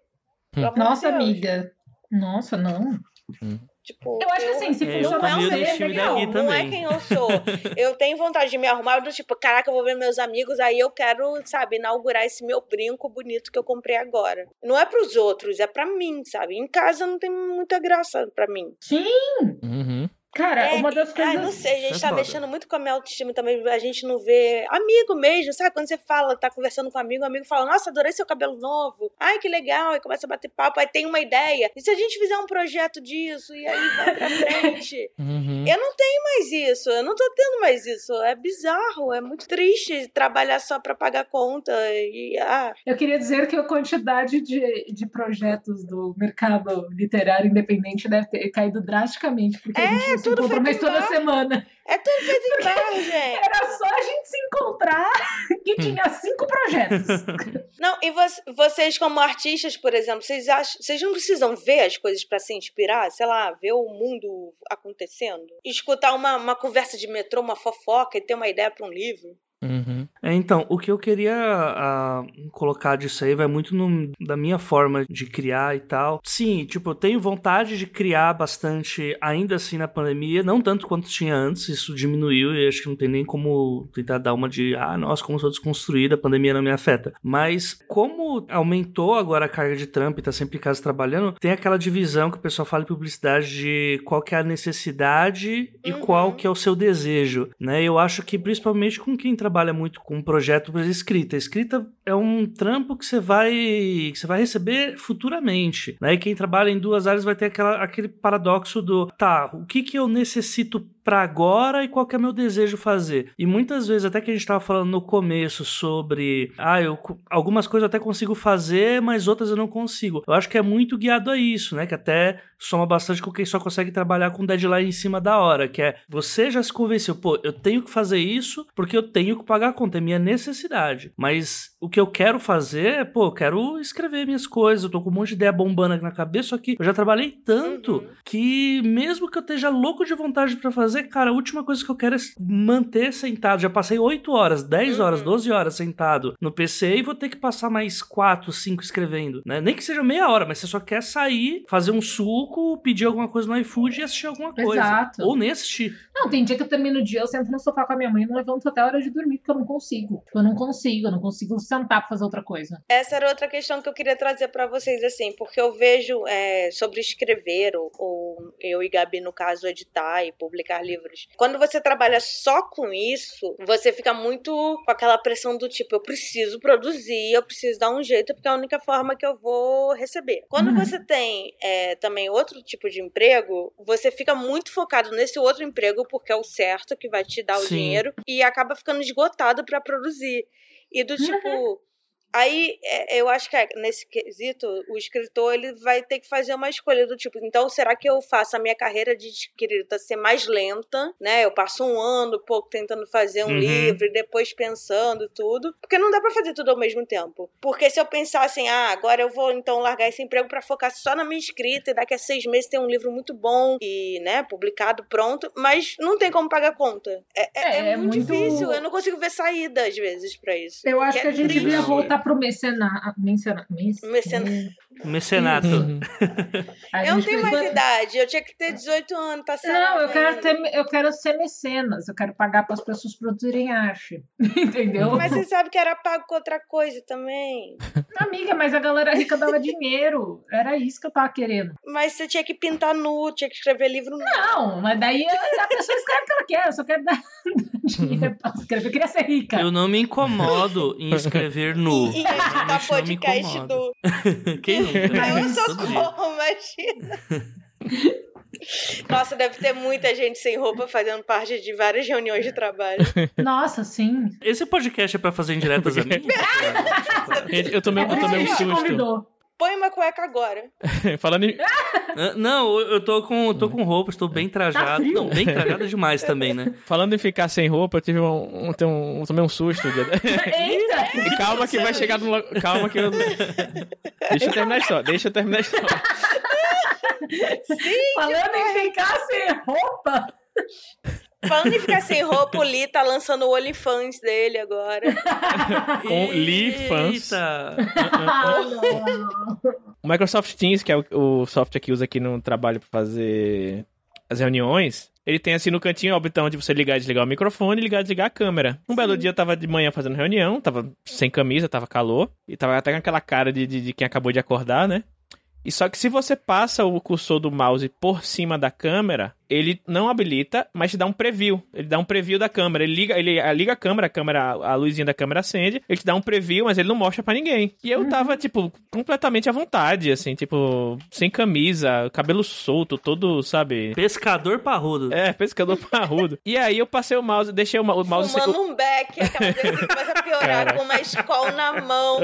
Speaker 1: De
Speaker 2: Nossa, amiga. Nossa, não.
Speaker 1: Tipo,
Speaker 2: Eu acho que assim, se
Speaker 4: É,
Speaker 2: funcionar
Speaker 1: é
Speaker 2: é
Speaker 4: estilo
Speaker 2: legal.
Speaker 1: não é
Speaker 4: também.
Speaker 1: quem eu sou. Eu tenho vontade de me arrumar, do tipo, caraca, eu vou ver meus amigos, aí eu quero, sabe, inaugurar esse meu brinco bonito que eu comprei agora. Não é pros outros, é pra mim, sabe? Em casa não tem muita graça pra mim.
Speaker 2: Sim,
Speaker 3: Uhum.
Speaker 2: Cara,
Speaker 1: É,
Speaker 2: uma das
Speaker 1: Ai,
Speaker 2: coisas.
Speaker 1: não sei, a gente
Speaker 4: é
Speaker 1: tá
Speaker 4: foda.
Speaker 1: mexendo muito com a minha autoestima também. A gente não vê amigo mesmo, sabe? Quando você fala, tá conversando com um amigo, o amigo fala, nossa, adorei seu cabelo novo. Ai, que legal. Aí começa a bater papo, aí tem uma ideia. E se a gente fizer um projeto disso? E aí vai pra frente.
Speaker 3: Uhum.
Speaker 1: Eu não tenho mais isso, eu não tô tendo mais isso. É bizarro, é muito triste trabalhar só pra pagar conta. E, ah,
Speaker 2: Eu queria dizer que a quantidade de, de projetos do mercado literário independente deve ter caído drasticamente, porque a
Speaker 1: É,
Speaker 2: gente não se
Speaker 1: tudo pro
Speaker 2: toda
Speaker 1: bar.
Speaker 2: semana.
Speaker 1: é tudo feito em bar, gente.
Speaker 2: Era só a gente se encontrar que tinha cinco projetos.
Speaker 1: Não, e vo- vocês, como artistas, por exemplo, vocês acham. Vocês não precisam ver as coisas pra se inspirar? Sei lá, ver o mundo acontecendo? Escutar uma, uma conversa de metrô, uma fofoca e ter uma ideia pra um livro?
Speaker 3: Uhum.
Speaker 4: É, então, o que eu queria ah, colocar disso aí vai muito no- da minha forma de criar e tal. Sim, tipo, eu tenho vontade de criar bastante ainda assim na pandemia, não tanto quanto tinha antes, isso diminuiu e acho que não tem nem como tentar dar uma de, ah, nossa, como sou desconstruída, a pandemia não me afeta. Mas como aumentou agora a carga de trampo e tá sempre em casa trabalhando, tem aquela divisão que o pessoal fala em publicidade de qual que é a necessidade e
Speaker 1: Uhum.
Speaker 4: qual que é o seu desejo, né? Eu acho que principalmente com quem trabalha muito com um projeto exemplo, escrita, escrita é um trampo que você vai que você vai receber futuramente, né? E quem trabalha em duas áreas vai ter aquela, aquele paradoxo do, tá, o que que eu necessito para agora e qual que é meu desejo fazer. E muitas vezes, até que a gente estava falando no começo sobre, ah, eu algumas coisas eu até consigo fazer, mas outras eu não consigo. Eu acho que é muito guiado a isso, né? Que até soma bastante com quem só consegue trabalhar com deadline em cima da hora, que é você já se convenceu, pô, eu tenho que fazer isso porque eu tenho que pagar a conta, é minha necessidade. Mas o que eu quero fazer é, pô, eu quero escrever minhas coisas, eu tô com um monte de ideia bombando aqui na cabeça, só que eu já trabalhei tanto
Speaker 1: Uhum.
Speaker 4: que mesmo que eu esteja louco de vontade pra fazer, cara, a última coisa que eu quero é manter sentado. Já passei 8 horas, 10 horas,
Speaker 1: Uhum.
Speaker 4: 12 horas sentado no PC e vou ter que passar mais 4, 5 escrevendo, né? Nem que seja meia hora, mas você só quer sair, fazer um suco, pedir alguma coisa no iFood e assistir alguma coisa.
Speaker 2: Exato.
Speaker 4: Ou nem assistir.
Speaker 2: Não, tem dia que eu termino o dia, eu sento no sofá com a minha mãe e não levanto até a hora de dormir, porque eu não consigo. Eu não consigo, eu não consigo sentar pra fazer outra coisa.
Speaker 1: Essa era outra questão que eu queria trazer pra vocês, assim, porque eu vejo é, sobre escrever, ou, ou eu e Gabi, no caso, editar e publicar livros. Quando você trabalha só com isso, você fica muito com aquela pressão do tipo, eu preciso produzir, eu preciso dar um jeito, porque é a única forma que eu vou receber. Quando
Speaker 2: Uhum.
Speaker 1: você tem é, também outro tipo de emprego, você fica muito focado nesse outro emprego, porque é o certo que vai te dar o
Speaker 4: Sim.
Speaker 1: dinheiro, e acaba ficando esgotado pra produzir. E do tipo. Aí é, eu acho que é, nesse quesito, o escritor ele vai ter que fazer uma escolha do tipo, então será que eu faço a minha carreira de escrita ser mais lenta, né? Eu passo um ano pouco tentando fazer um
Speaker 4: Uhum.
Speaker 1: livro e depois pensando tudo, porque não dá pra fazer tudo ao mesmo tempo. Porque se eu pensar assim, ah, agora eu vou então largar esse emprego pra focar só na minha escrita e daqui a seis meses ter um livro muito bom e, né, publicado, pronto, mas não tem como pagar conta. É, é-
Speaker 2: É,
Speaker 1: é
Speaker 2: é
Speaker 1: muito,
Speaker 2: muito-
Speaker 1: difícil, eu não consigo ver saída às vezes pra isso.
Speaker 2: Eu acho
Speaker 1: Que
Speaker 2: que, a gente devia voltar pro mecenato. Mecena, mec-
Speaker 1: Mecena-
Speaker 4: Mecenato.
Speaker 3: Uhum.
Speaker 1: Eu não tenho mais idade, eu tinha que ter 18 anos, tá certo?
Speaker 2: Não, eu quero, ter, eu quero ser mecenas, eu quero pagar para as pessoas produzirem arte. Entendeu?
Speaker 1: Mas você sabe que era pago com outra coisa também.
Speaker 2: Amiga, mas a galera rica dava dinheiro. Era isso que eu tava querendo.
Speaker 1: Mas você tinha que pintar nu, tinha que escrever livro nu.
Speaker 2: Não, mas daí a pessoa escreve o que ela quer, eu só quero dar dinheiro pra escrever. Eu queria ser rica.
Speaker 4: Eu não me incomodo em escrever nu.
Speaker 1: E
Speaker 4: não me
Speaker 1: podcast nu.
Speaker 4: Quem nunca? né?
Speaker 1: Eu como, imagina. Nossa, deve ter muita gente sem roupa fazendo parte de várias reuniões de trabalho.
Speaker 2: Nossa, sim.
Speaker 4: Esse podcast é pra fazer indiretas a mim?
Speaker 3: Gente, Eu tomei, eu tomei um susto.
Speaker 2: convidou.
Speaker 1: Põe uma cueca agora.
Speaker 3: Falando em.
Speaker 4: Ah, Não, eu tô com, tô com roupa, estou bem trajado.
Speaker 2: frio?
Speaker 4: Não, bem trajado demais também, né?
Speaker 3: Falando em ficar sem roupa, eu tive um, um, um, tomei um susto.
Speaker 2: Eita!
Speaker 3: E calma que vai chegar no. Calma que eu. Deixa eu terminar a história. Deixa eu terminar a história.
Speaker 2: Falando em ficar sem roupa.
Speaker 1: Falando em ficar sem roupa, o Lee tá lançando o OnlyFans dele agora.
Speaker 3: Com Lee fãs.
Speaker 4: Eita!
Speaker 2: Ah, não.
Speaker 3: O Microsoft Teams, que é o, software que usa aqui no trabalho para fazer as reuniões, ele tem assim no cantinho o botão de você ligar e desligar o microfone e ligar e desligar a câmera. Um belo dia eu tava de manhã fazendo reunião, tava sem camisa, tava calor, e tava até com aquela cara de, de, de quem acabou de acordar, né? E só que se você passa o cursor do mouse por cima da câmera, ele não habilita, mas te dá um preview. Ele dá um preview da câmera. Ele liga, ele liga a câmera, a câmera, a luzinha da câmera acende, ele te dá um preview, mas ele não mostra para ninguém. E eu tava, tipo, completamente à vontade, assim, tipo, sem camisa, cabelo solto, todo, sabe?
Speaker 4: Pescador parrudo.
Speaker 3: É, pescador parrudo. e aí eu passei o mouse, deixei o, mouse...
Speaker 1: Fumando um beck, a cabeça começa a piorar
Speaker 3: Cara.
Speaker 1: com uma escola na mão.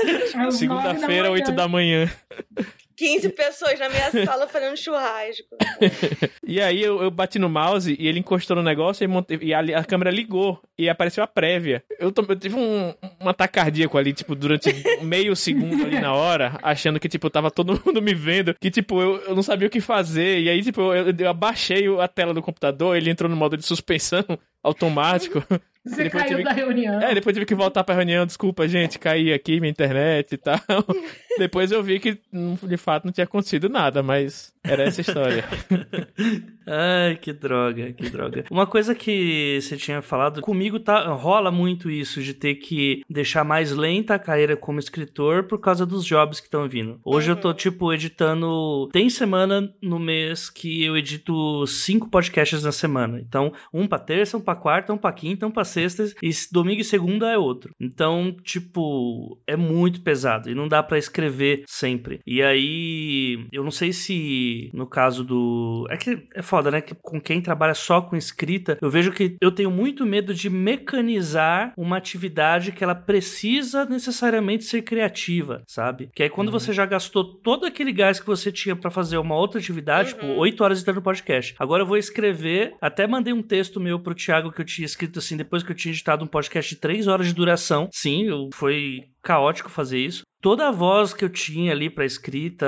Speaker 3: Segunda-feira,
Speaker 2: nove
Speaker 3: 8 da manhã.
Speaker 1: 15 pessoas na minha sala fazendo churrasco.
Speaker 3: E aí eu, eu bati no mouse e ele encostou no negócio e, montei- e a, a câmera ligou e apareceu a prévia. Eu, eu tive um, um ataque cardíaco ali, tipo, durante meio segundo ali na hora, achando que, tipo, tava todo mundo me vendo, que, tipo, eu, eu não sabia o que fazer. E aí, tipo, eu, eu abaixei a tela do computador, ele entrou no modo de suspensão automático.
Speaker 2: Você
Speaker 3: Depois
Speaker 2: caiu
Speaker 3: tive-
Speaker 2: da reunião.
Speaker 3: É, depois tive que voltar pra reunião, desculpa, gente, caí aqui, minha internet e tal. depois eu vi que, hum, de fato, não tinha acontecido nada, mas era essa a história.
Speaker 4: Ai, que droga, que droga. Uma coisa que você tinha falado, comigo tá, rola muito isso de ter que deixar mais lenta a carreira como escritor por causa dos jobs que estão vindo. Hoje eu tô,
Speaker 1: Uhum.
Speaker 4: tipo, editando. Tem semana no mês que eu edito cinco podcasts na semana. Então, um pra terça, um pra quarta, um pra quinta, um pra sexta, e domingo e segunda é outro. Então, tipo, é muito pesado e não dá pra escrever sempre. E aí, eu não sei se no caso do. É que é foda, né? Que com quem trabalha só com escrita, eu vejo que eu tenho muito medo de mecanizar uma atividade que ela precisa necessariamente ser criativa, sabe? Que aí quando
Speaker 3: Uhum.
Speaker 4: você já gastou todo aquele gás que você tinha pra fazer uma outra atividade, tipo,
Speaker 1: Uhum.
Speaker 4: oito horas editando podcast. Agora eu vou escrever, até mandei um texto meu pro Thiago que eu tinha escrito assim, depois que eu tinha editado um podcast de três horas de duração. Sim, eu, foi caótico fazer isso. Toda a voz que eu tinha ali pra escrita,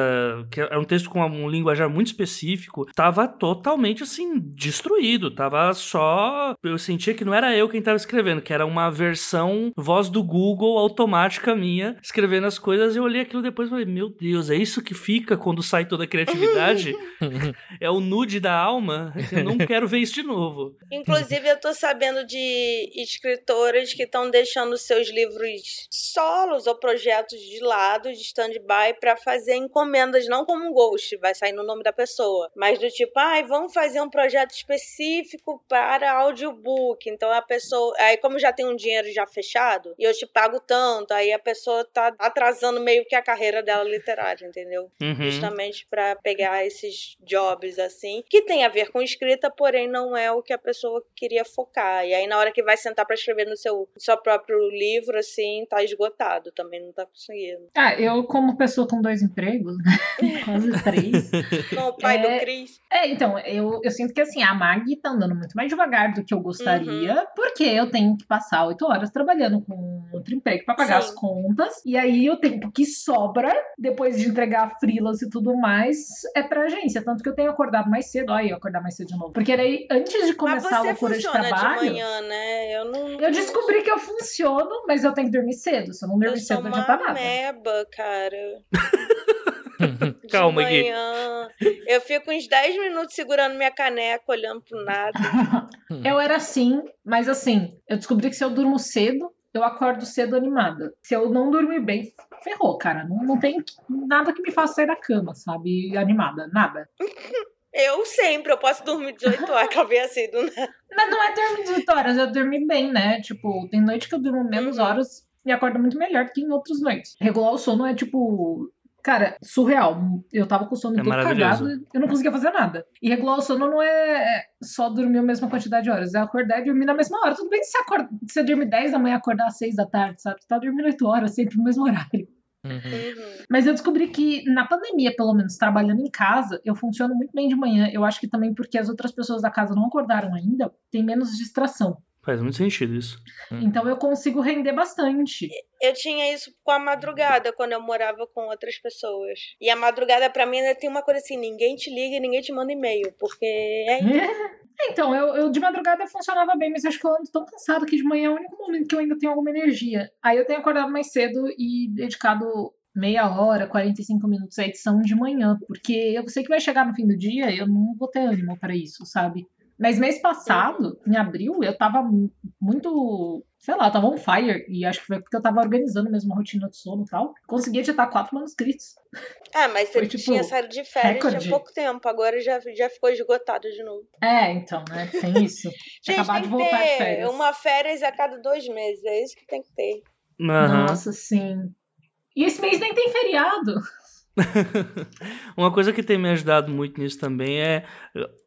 Speaker 4: que era um texto com um linguajar muito específico, tava totalmente assim destruído, tava só, eu sentia que não era eu quem tava escrevendo, que era uma versão voz do Google automática minha, escrevendo as coisas, e eu olhei aquilo depois e falei, meu Deus, é isso que fica quando sai toda a criatividade? é o nude da alma? Eu não quero ver isso de novo.
Speaker 1: Inclusive, eu tô sabendo de escritoras que estão deixando seus livros solos ou projetos de lado, de stand-by, pra fazer encomendas, não como um ghost, vai sair no nome da pessoa, mas do tipo, ai, vamos fazer um projeto específico para audiobook. Então a pessoa, aí como já tem um dinheiro já fechado, e eu te pago tanto, aí a pessoa tá atrasando meio que a carreira dela literária, entendeu?
Speaker 4: Uhum.
Speaker 1: justamente para pegar esses jobs assim, que tem a ver com escrita, porém não é o que a pessoa queria focar. E aí na hora que vai sentar para escrever no seu, no seu próprio livro assim, tá esgotado, também não tá conseguindo.
Speaker 2: Ah, eu, como pessoa com dois empregos, né? quase três.
Speaker 1: Com o pai
Speaker 2: É.
Speaker 1: do Cris.
Speaker 2: É, então, eu, eu sinto que assim, a Mag tá andando muito mais devagar do que eu gostaria, porque eu tenho que passar oito horas trabalhando com outro emprego pra pagar
Speaker 1: Sim.
Speaker 2: as contas. E aí o tempo que sobra, depois de entregar freelance e tudo mais, é pra agência. Tanto que eu tenho acordado mais cedo. Olha, eu acordar mais cedo de novo. Porque daí, antes de começar a loucura de
Speaker 1: funciona de,
Speaker 2: trabalho.
Speaker 1: manhã, né? Eu não.
Speaker 2: Eu descobri que eu funciono, mas eu tenho que dormir cedo. Se eu não
Speaker 1: eu sou uma
Speaker 2: adianta nada.
Speaker 1: meba, cara. De
Speaker 4: Calma, Gui.
Speaker 1: manhã. Eu fico uns 10 minutos segurando minha caneca, olhando pro nada.
Speaker 2: Eu era assim, mas assim, eu descobri que se eu durmo cedo, eu acordo cedo animada. Se eu não dormir bem, ferrou, cara. Não, não tem nada que me faça sair da cama, sabe? Animada, nada.
Speaker 1: Eu sempre, eu posso dormir 18 horas, acabei assim, do nada.
Speaker 2: Mas não é dormir 18 horas, é dormir bem, né? Tipo, tem noite que eu durmo menos
Speaker 1: Uhum.
Speaker 2: horas e acordo muito melhor do que em outras noites. Regular o sono é tipo. Cara, surreal. Eu tava com o sono
Speaker 4: É
Speaker 2: todo cagado, eu não conseguia fazer nada. E regular o sono não é só dormir a mesma quantidade de horas, é acordar e dormir na mesma hora. Tudo bem se você, acorda, se você dormir 10 da manhã e acordar às 6 da tarde, sabe? Você tá dormindo 8 horas, sempre no mesmo horário.
Speaker 3: Uhum.
Speaker 1: Uhum.
Speaker 2: Mas eu descobri que na pandemia, pelo menos, trabalhando em casa, eu funciono muito bem de manhã. Eu acho que também porque as outras pessoas da casa não acordaram ainda, tem menos distração.
Speaker 4: Faz muito sentido isso.
Speaker 2: Então eu consigo render bastante.
Speaker 1: Eu tinha isso com a madrugada, quando eu morava com outras pessoas. E a madrugada, pra mim, ainda tem uma coisa assim: ninguém te liga e ninguém te manda e-mail. Porque é
Speaker 2: Então, eu, eu de madrugada funcionava bem, mas acho que eu ando tão cansado que de manhã é o único momento que eu ainda tenho alguma energia. Aí eu tenho acordado mais cedo e dedicado meia hora, 45 minutos à edição de manhã, porque eu sei que vai chegar no fim do dia e eu não vou ter ânimo para isso, sabe? Mas mês passado, em abril, eu tava mu- muito sei lá, tava on fire. E acho que foi porque eu tava organizando mesmo a rotina de sono e tal. Consegui editar quatro manuscritos.
Speaker 1: Ah, mas você
Speaker 2: Foi, tipo,
Speaker 1: tinha saído de férias
Speaker 2: recorde.
Speaker 1: tinha pouco tempo, agora já, já ficou esgotado de novo.
Speaker 2: É, então, né? Tem isso. Tinha
Speaker 1: Gente,
Speaker 2: acabado
Speaker 1: tem
Speaker 2: de
Speaker 1: que
Speaker 2: voltar de
Speaker 1: ter
Speaker 2: férias.
Speaker 1: uma férias a cada dois meses, é isso que tem que ter.
Speaker 4: Aham.
Speaker 2: Nossa, sim. E esse mês nem tem feriado.
Speaker 4: Uma coisa que tem me ajudado muito nisso também é,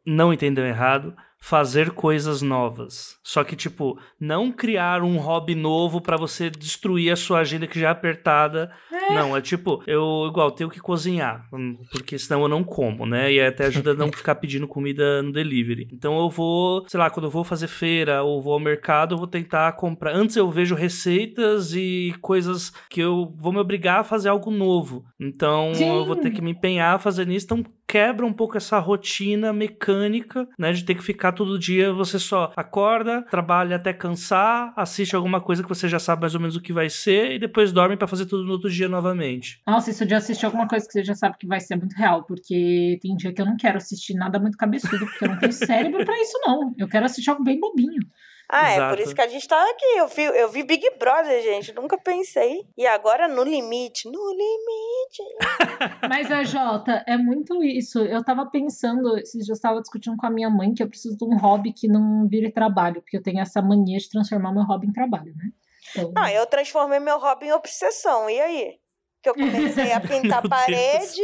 Speaker 4: não entendam errado, fazer coisas novas. Só que, tipo, não criar um hobby novo pra você destruir a sua agenda que já é apertada. Não, é tipo, eu igual tenho que cozinhar, hum, porque senão eu não como, né? E até ajuda a não ficar pedindo comida no delivery. Então eu vou, sei lá, quando eu vou fazer feira ou vou ao mercado, eu vou tentar comprar. Antes eu vejo receitas e coisas que eu vou me obrigar a fazer algo novo. Então eu vou ter
Speaker 2: Sim.
Speaker 4: que me empenhar a fazer nisso. Então quebra um pouco essa rotina mecânica, né? De ter que ficar todo dia, você só acorda, trabalha até cansar, assiste alguma coisa que você já sabe mais ou menos o que vai ser e depois dorme pra fazer tudo no outro dia novamente.
Speaker 2: Nossa, isso de assistir alguma coisa que você já sabe que vai ser muito real, porque tem dia que eu não quero assistir nada muito cabeçudo, porque eu não tenho cérebro pra isso, não. Eu quero assistir algo bem bobinho.
Speaker 1: Ah, é
Speaker 4: Exato.
Speaker 1: por isso que a gente tá aqui. Eu vi, eu vi Big Brother, gente. Nunca pensei. E agora no limite. No limite.
Speaker 2: Mas a Jota, é muito isso. Eu tava pensando, esses dias eu tava discutindo com a minha mãe que eu preciso de um hobby que não vire trabalho, porque eu tenho essa mania de transformar meu hobby em trabalho, né? Então,
Speaker 1: Ah, eu transformei meu hobby em obsessão. E aí? Que eu comecei a pintar
Speaker 4: Meu
Speaker 1: parede,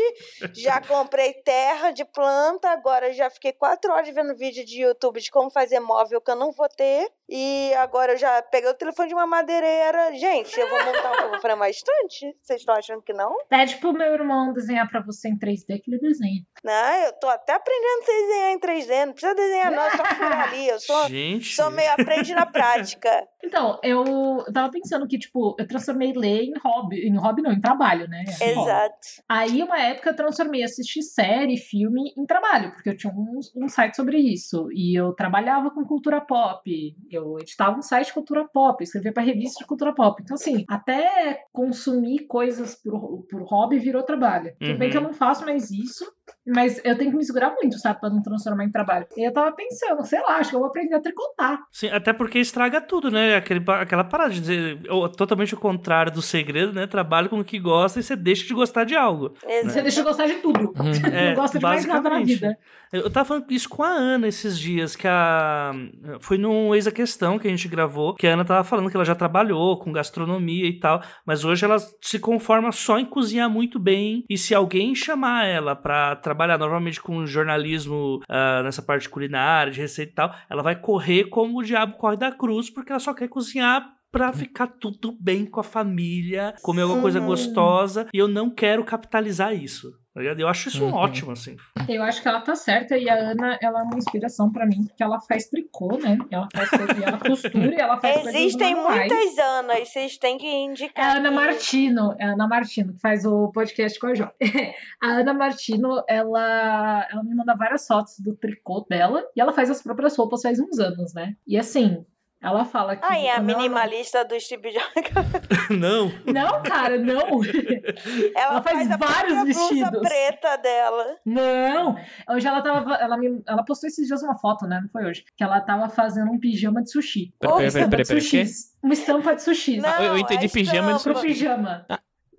Speaker 1: já comprei terra de planta, agora já fiquei quatro horas vendo vídeo de YouTube de como fazer móvel que eu não vou ter. E agora eu já peguei o telefone de uma madeireira. Gente, eu vou montar, eu vou fazer uma estante? Vocês estão achando que não?
Speaker 2: Pede pro meu irmão desenhar pra você em 3D que ele desenha.
Speaker 1: Não, eu tô até aprendendo a desenhar em 3D. Não precisa desenhar, não, é só furar ali. Eu sou,
Speaker 4: Gente,
Speaker 1: sou meio aprende na prática.
Speaker 2: Então, eu, tava pensando que, tipo, eu transformei ler em hobby. Em hobby não, em trabalho, né? Em hobby.
Speaker 1: Exato.
Speaker 2: Aí, uma época, eu transformei assistir série, filme em trabalho, porque eu tinha um, um site sobre isso. E eu trabalhava com cultura pop. Eu editava um site de cultura pop, escrevia pra revista de cultura pop. Então, assim, até consumir coisas por, por hobby virou trabalho. Tudo bem
Speaker 4: Uhum.
Speaker 2: que eu não faço mais isso, mas eu tenho que me segurar muito, sabe, pra não transformar em trabalho. E eu tava pensando, sei lá, acho que eu vou aprender a tricotar.
Speaker 4: Sim, até porque estraga tudo, né? Aquele, aquela parada de dizer totalmente o contrário do segredo, né? Trabalha com o que gosta e você deixa de gostar de algo.
Speaker 1: Exato.
Speaker 2: Você deixa eu gostar de tudo.
Speaker 4: É,
Speaker 2: não gosta de mais nada na vida.
Speaker 4: Eu tava falando isso com a Ana esses dias, que a. Foi num Eis a Questão que a gente gravou, que a Ana tava falando que ela já trabalhou com gastronomia e tal, mas hoje ela se conforma só em cozinhar muito bem. E se alguém chamar ela pra trabalhar normalmente com jornalismo ah, nessa parte culinária, de receita e tal, ela vai correr como o diabo corre da cruz, porque ela só quer cozinhar. Pra ficar tudo bem com a família, comer alguma coisa
Speaker 1: Uhum.
Speaker 4: gostosa, e eu não quero capitalizar isso. Tá? Eu acho isso
Speaker 3: Uhum.
Speaker 4: ótimo, assim.
Speaker 2: Eu acho que ela tá certa e a Ana, ela é uma inspiração pra mim, porque ela faz tricô, né? Ela faz e ela costura e ela faz
Speaker 1: Existem muitas Anas, vocês têm que
Speaker 2: É
Speaker 1: indicar.
Speaker 2: a Ana. Martino, é a Ana Martino, que faz o podcast com a Jó. A Ana Martino, ela, ela me manda várias fotos do tricô dela e ela faz as próprias roupas faz uns anos, né? E assim, ela fala que.
Speaker 1: Ah, e a
Speaker 2: quando ela-
Speaker 1: minimalista do Steve Jobs.
Speaker 4: não.
Speaker 2: Não, cara, não!
Speaker 1: Ela,
Speaker 2: Ela faz
Speaker 1: a
Speaker 2: vários vestidos.
Speaker 1: preta dela.
Speaker 2: Não! Hoje ela tava. Ela, me, ela postou esses dias uma foto, né? Não foi hoje. Que ela tava fazendo um pijama de sushi.
Speaker 3: Peraí,
Speaker 2: de
Speaker 3: peraí, quê?
Speaker 2: sushi. Uma estampa de sushi.
Speaker 1: Não,
Speaker 3: eu entendi
Speaker 1: é
Speaker 3: pijama de.
Speaker 2: Pro pijama.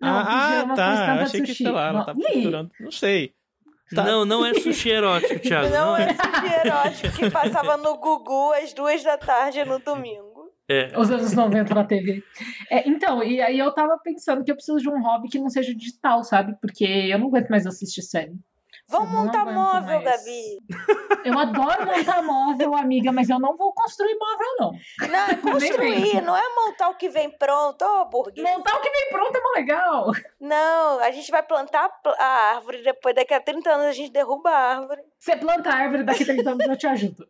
Speaker 2: Não,
Speaker 3: ah,
Speaker 2: pijama com
Speaker 3: tá.
Speaker 2: estampa
Speaker 3: Achei
Speaker 2: de
Speaker 3: que,
Speaker 2: sushi.
Speaker 3: sei lá, ela tava costurando. Não sei. Tá.
Speaker 4: Não, não é sushi erótico, Thiago.
Speaker 1: Não é sushi erótico que passava no Gugu às duas da tarde no domingo.
Speaker 4: É.
Speaker 2: Os anos 90 na TV. É, então, e aí eu tava pensando que eu preciso de um hobby que não seja digital, sabe? Porque eu não aguento mais assistir série.
Speaker 1: Vamos montar móvel,
Speaker 2: mais.
Speaker 1: Gabi.
Speaker 2: Eu adoro montar móvel, amiga, mas eu não vou construir móvel, não.
Speaker 1: Não, é construir, não é montar o que vem pronto, ô burguês.
Speaker 2: Montar o que vem pronto é mó legal.
Speaker 1: Não, a gente vai plantar a pl- a árvore, depois daqui a 30 anos a gente derruba a árvore.
Speaker 2: Você planta a árvore, daqui a 30 anos eu te ajudo.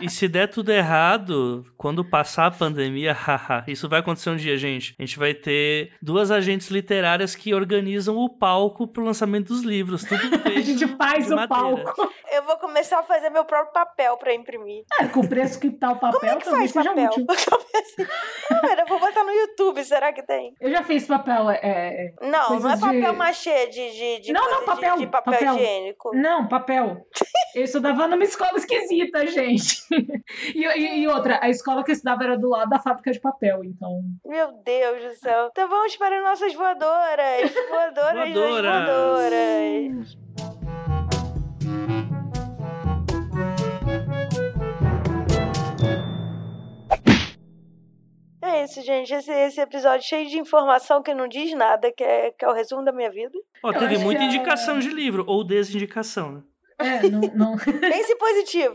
Speaker 4: E se der tudo errado, quando passar a pandemia, haha, isso vai acontecer um dia, gente. A gente vai ter duas agentes literárias que organizam o palco pro lançamento dos livros. Tudo
Speaker 2: A
Speaker 4: feito
Speaker 2: gente faz o
Speaker 4: madeira.
Speaker 2: palco.
Speaker 1: Eu vou começar a fazer meu próprio papel pra imprimir.
Speaker 2: É, com o preço que tá o papel,
Speaker 1: Como é que faz papel?
Speaker 2: útil.
Speaker 1: Eu pensei, "Ah, eu vou botar no YouTube, será que tem?
Speaker 2: Eu já fiz papel. É...
Speaker 1: Não,
Speaker 2: Coisas
Speaker 1: não é papel
Speaker 2: de-
Speaker 1: machê de, de, de,
Speaker 2: Não, não,
Speaker 1: de-
Speaker 2: papel,
Speaker 1: de, papel,
Speaker 2: papel.
Speaker 1: higiênico.
Speaker 2: Não, papel. Eu estudava numa escola esquisita, gente. E, e- e outra, a escola que eu estudava era do lado da fábrica de papel, então.
Speaker 1: Meu Deus do céu. Então vamos para nossas voadoras. Voadoras, das
Speaker 4: Voadoras.
Speaker 1: voadoras. É isso, gente. Esse, esse episódio cheio de informação que não diz nada, que é, que é o resumo da minha vida.
Speaker 4: Ó,
Speaker 2: Eu
Speaker 4: teve muita
Speaker 2: a-
Speaker 4: indicação de livro, ou desindicação, né?
Speaker 2: É, não. não...
Speaker 1: Pense positivo.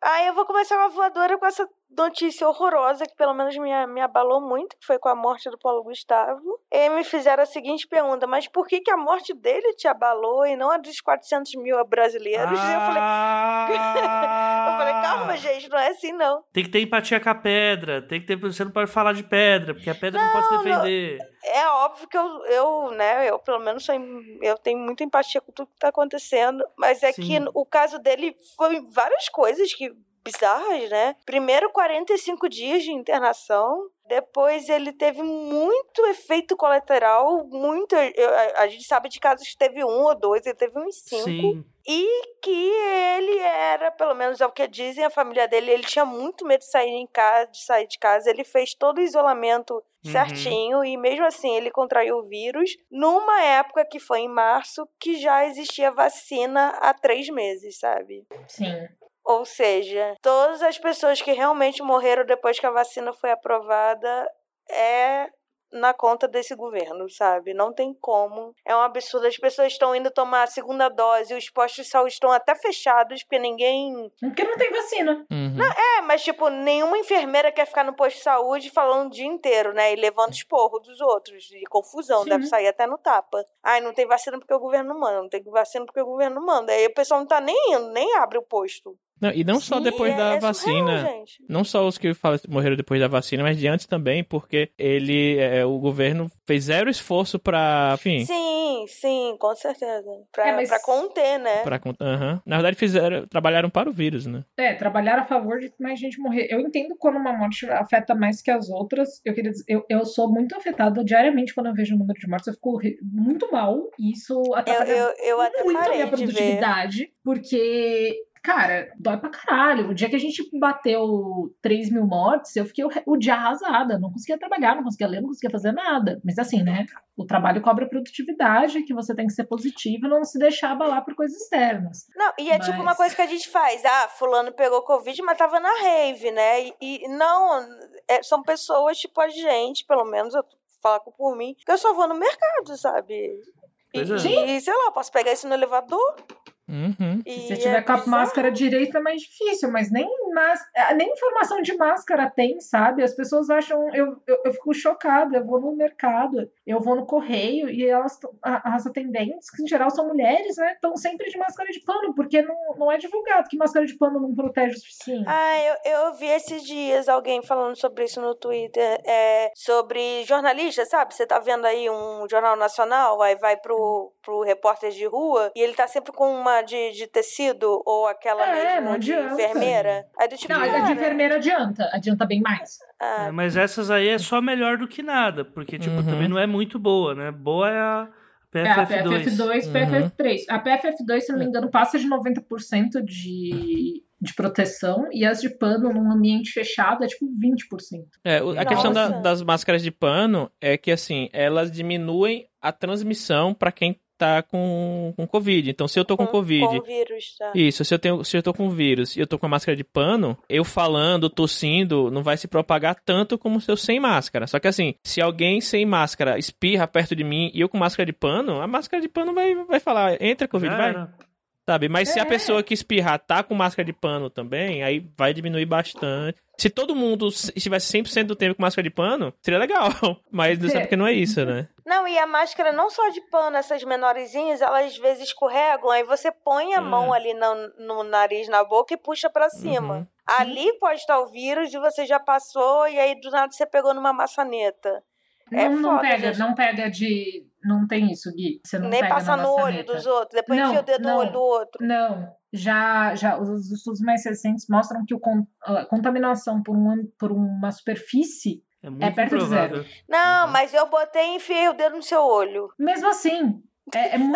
Speaker 1: Aí eu vou começar uma voadora com essa notícia horrorosa que pelo menos me, me abalou muito, que foi com a morte do Paulo Gustavo. E me fizeram a seguinte pergunta, mas por que, que a morte dele te abalou e não a dos 400 mil brasileiros? E eu falei,
Speaker 4: Ah!
Speaker 1: eu falei, calma, gente, não é assim não.
Speaker 4: Tem que ter empatia com a pedra. Tem que ter. Você não pode falar de pedra, porque a pedra não, pode se
Speaker 1: Não, não.
Speaker 4: defender.
Speaker 1: É óbvio que eu, eu, né, eu pelo menos sou, eu tenho muita empatia com tudo que tá acontecendo, mas é
Speaker 4: Sim.
Speaker 1: que o caso dele foi várias coisas que bizarras, né? Primeiro 45 dias de internação, depois ele teve muito efeito colateral, muito, eu- a, a gente sabe de casos que teve um ou dois, ele teve uns cinco.
Speaker 4: Sim.
Speaker 1: E que ele era, pelo menos é o que dizem, a família dele, ele tinha muito medo de sair, em casa, de sair de casa. Ele fez todo o isolamento
Speaker 4: Uhum.
Speaker 1: certinho e mesmo assim ele contraiu o vírus numa época que foi em março que já existia vacina há três meses, sabe?
Speaker 2: Sim.
Speaker 1: Ou seja, todas as pessoas que realmente morreram depois que a vacina foi aprovada é na conta desse governo, sabe? Não tem como. É um absurdo. As pessoas estão indo tomar a segunda dose, os postos de saúde estão até fechados, porque ninguém.
Speaker 2: Porque não tem vacina.
Speaker 3: Uhum.
Speaker 1: É, mas, tipo, nenhuma enfermeira quer ficar no posto de saúde falando o dia inteiro, né? E levando esporro dos outros. De confusão,
Speaker 2: Sim.
Speaker 1: deve sair até no tapa. Ai, não tem vacina porque o governo não manda, não tem vacina porque o governo não manda. Aí o pessoal não tá nem indo, nem abre o posto.
Speaker 3: Não, e não só
Speaker 2: Sim,
Speaker 3: depois
Speaker 1: E
Speaker 3: da
Speaker 1: é- é surreal,
Speaker 3: vacina.
Speaker 1: gente.
Speaker 3: Não só os que morreram depois da vacina, mas de antes também, porque ele, é, o governo fez zero esforço pra, enfim,
Speaker 1: Sim, sim, com certeza. Pra,
Speaker 2: É, mas-
Speaker 1: pra conter, né?
Speaker 3: pra, aham. na verdade fizeram, trabalharam para o vírus, né?
Speaker 2: É, trabalhar a favor de mais gente morrer. Eu entendo quando uma morte afeta mais que as outras. Eu queria dizer, eu, eu sou muito afetada diariamente quando eu vejo o número de mortes. Eu fico muito mal. E isso
Speaker 1: Eu,
Speaker 2: atrapalha
Speaker 1: eu, eu até
Speaker 2: muito a minha produtividade, porque, cara, dói pra caralho. O dia que a gente bateu 3 mil mortes, eu fiquei o, o dia arrasada. Não conseguia trabalhar, não conseguia ler, não conseguia fazer nada. Mas assim, né? O trabalho cobra produtividade, que você tem que ser positivo e não se deixar abalar por coisas externas.
Speaker 1: Não, e é tipo
Speaker 2: Mas-
Speaker 1: uma coisa que a gente faz. Ah, fulano pegou Covid, mas tava na rave, né? E, e não, é, são pessoas tipo a gente, pelo menos eu falo por mim, que eu só vou no mercado, sabe? E,
Speaker 4: é.
Speaker 1: e, sei lá, posso pegar isso no elevador
Speaker 3: Uhum.
Speaker 2: Se você
Speaker 1: é
Speaker 2: tiver com a
Speaker 1: bizarro.
Speaker 2: máscara direita é mais difícil, mas nem, mas, nem informação de máscara tem, sabe? As pessoas acham. Eu, eu, eu fico chocada. Eu vou no mercado, eu vou no correio e elas, as atendentes, que em geral são mulheres, né? Estão sempre de máscara de pano, porque não, não é divulgado que máscara de pano não protege o suficiente.
Speaker 1: Ah, eu, eu vi esses dias alguém falando sobre isso no Twitter. É, sobre jornalista, sabe? Você tá vendo aí um jornal nacional, aí vai pro, pro repórter de rua e ele tá sempre com uma de, de tecido ou aquela
Speaker 2: É,
Speaker 1: de enfermeira. Aí do tipo,
Speaker 2: Não, a de
Speaker 1: cara,
Speaker 2: enfermeira adianta, adianta bem mais.
Speaker 1: ah,
Speaker 4: É, mas essas aí é só melhor do que nada, porque, tipo,
Speaker 3: Uhum.
Speaker 4: também não é muito boa, né? Boa é a
Speaker 2: É, a
Speaker 4: PFF2.
Speaker 2: PFF2,
Speaker 3: Uhum.
Speaker 2: PFF3. A PFF2, se não me engano, passa de 90% de, de proteção e as de pano num ambiente fechado é tipo 20%.
Speaker 3: É, o- a questão da-
Speaker 1: Nossa.
Speaker 3: das máscaras de pano é que, assim, elas diminuem a transmissão pra quem tá com, com Covid. Então, se eu tô com, Covid,
Speaker 1: Com vírus, tá?
Speaker 3: isso, se eu, tenho, se eu tô com vírus e eu tô com a máscara de pano, eu falando, tossindo, não vai se propagar tanto como se eu sem máscara. Só que, assim, se alguém sem máscara espirra perto de mim e eu com máscara de pano, a máscara de pano vai, vai falar, entra Covid,
Speaker 4: Já
Speaker 3: vai.
Speaker 4: era.
Speaker 3: Sabe? Mas se a
Speaker 2: É.
Speaker 3: pessoa que espirrar tá com máscara de pano também, aí vai diminuir bastante. Se todo mundo estivesse 100% do tempo com máscara de pano, seria legal. Mas não
Speaker 2: É.
Speaker 3: sabe porque não é isso, né?
Speaker 1: Não, e a máscara não só de pano, essas menorzinhas, elas às vezes escorregam, aí você põe a
Speaker 4: É.
Speaker 1: mão ali no, no nariz, na boca e puxa pra cima.
Speaker 3: Uhum.
Speaker 1: Ali pode estar o vírus e você já passou, e aí do nada você pegou numa maçaneta. É
Speaker 2: não, não
Speaker 1: foda,
Speaker 2: pega,
Speaker 1: gente.
Speaker 2: não pega de. Não tem isso, Gui. Você não
Speaker 1: Nem
Speaker 2: pega
Speaker 1: passar
Speaker 2: na
Speaker 1: no olho dos outros, depois
Speaker 2: Não,
Speaker 1: enfia o dedo no
Speaker 2: não.
Speaker 1: olho do outro.
Speaker 2: Não, já, já os estudos mais recentes mostram que o con- a contaminação por, um, por uma superfície
Speaker 4: É muito
Speaker 2: perto de
Speaker 4: improvável.
Speaker 1: Não,
Speaker 3: Uhum.
Speaker 1: mas eu botei e enfiei o dedo no seu olho.
Speaker 2: Mesmo assim, é, é mu-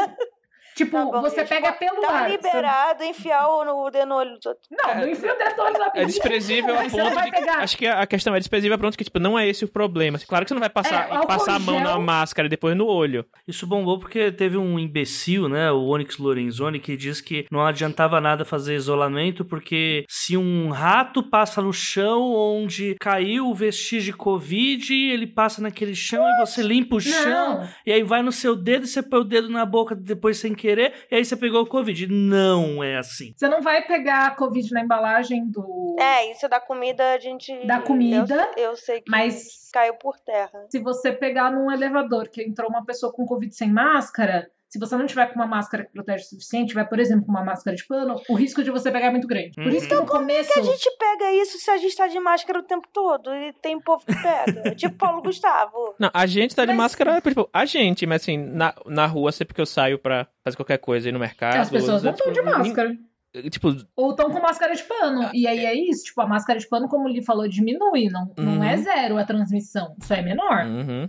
Speaker 2: Tipo,
Speaker 1: Tá bom,
Speaker 2: você pega
Speaker 1: tá-
Speaker 2: pelo
Speaker 1: Tá
Speaker 2: ar.
Speaker 1: liberado enfiar o, no, o dedo no olho dos outros.
Speaker 2: Você- Não, não enfia o dedo no olho da
Speaker 3: É desprezível a
Speaker 2: você
Speaker 3: ponto de.
Speaker 2: pegar.
Speaker 3: Acho que a questão é desprezível a ponto que, tipo, não é esse o problema. Claro que você não vai passar,
Speaker 2: É,
Speaker 3: passar a mão
Speaker 2: gel-
Speaker 3: na máscara e depois no olho.
Speaker 4: Isso bombou porque teve um imbecil, né, o Onyx Lorenzoni, que diz que não adiantava nada fazer isolamento porque se um rato passa no chão onde caiu o vestígio de Covid, ele passa naquele chão e você limpa o chão,
Speaker 2: Não,
Speaker 4: e aí vai no seu dedo e você põe o dedo na boca depois sem querer, e aí você pegou o Covid. Não é assim.
Speaker 2: você não vai pegar a Covid na embalagem do.
Speaker 1: É, isso da comida a gente.
Speaker 2: Da comida,
Speaker 1: Eu, eu sei que
Speaker 2: Mas
Speaker 1: caiu por terra.
Speaker 2: se você pegar num elevador que entrou uma pessoa com Covid sem máscara, se você não tiver com uma máscara que protege o suficiente, tiver, por exemplo, com uma máscara de pano, o risco de você pegar é muito grande. Por isso que no começo.
Speaker 1: Por que a gente pega isso se a gente tá de máscara o tempo todo? E tem povo que pega. tipo Paulo Gustavo.
Speaker 3: Não, a gente tá de
Speaker 2: Mas-
Speaker 3: máscara, tipo, a gente, mas assim, na, na rua, sempre que eu saio pra fazer qualquer coisa, ir no mercado.
Speaker 2: As pessoas não
Speaker 3: tipo,
Speaker 2: estão de máscara.
Speaker 3: nin- Tipo,
Speaker 2: Ou estão com máscara de pano. E aí é isso, tipo, a máscara de pano, como ele falou, diminui. Não, não
Speaker 3: Uhum.
Speaker 2: é zero a transmissão. Isso é menor.
Speaker 3: uhum.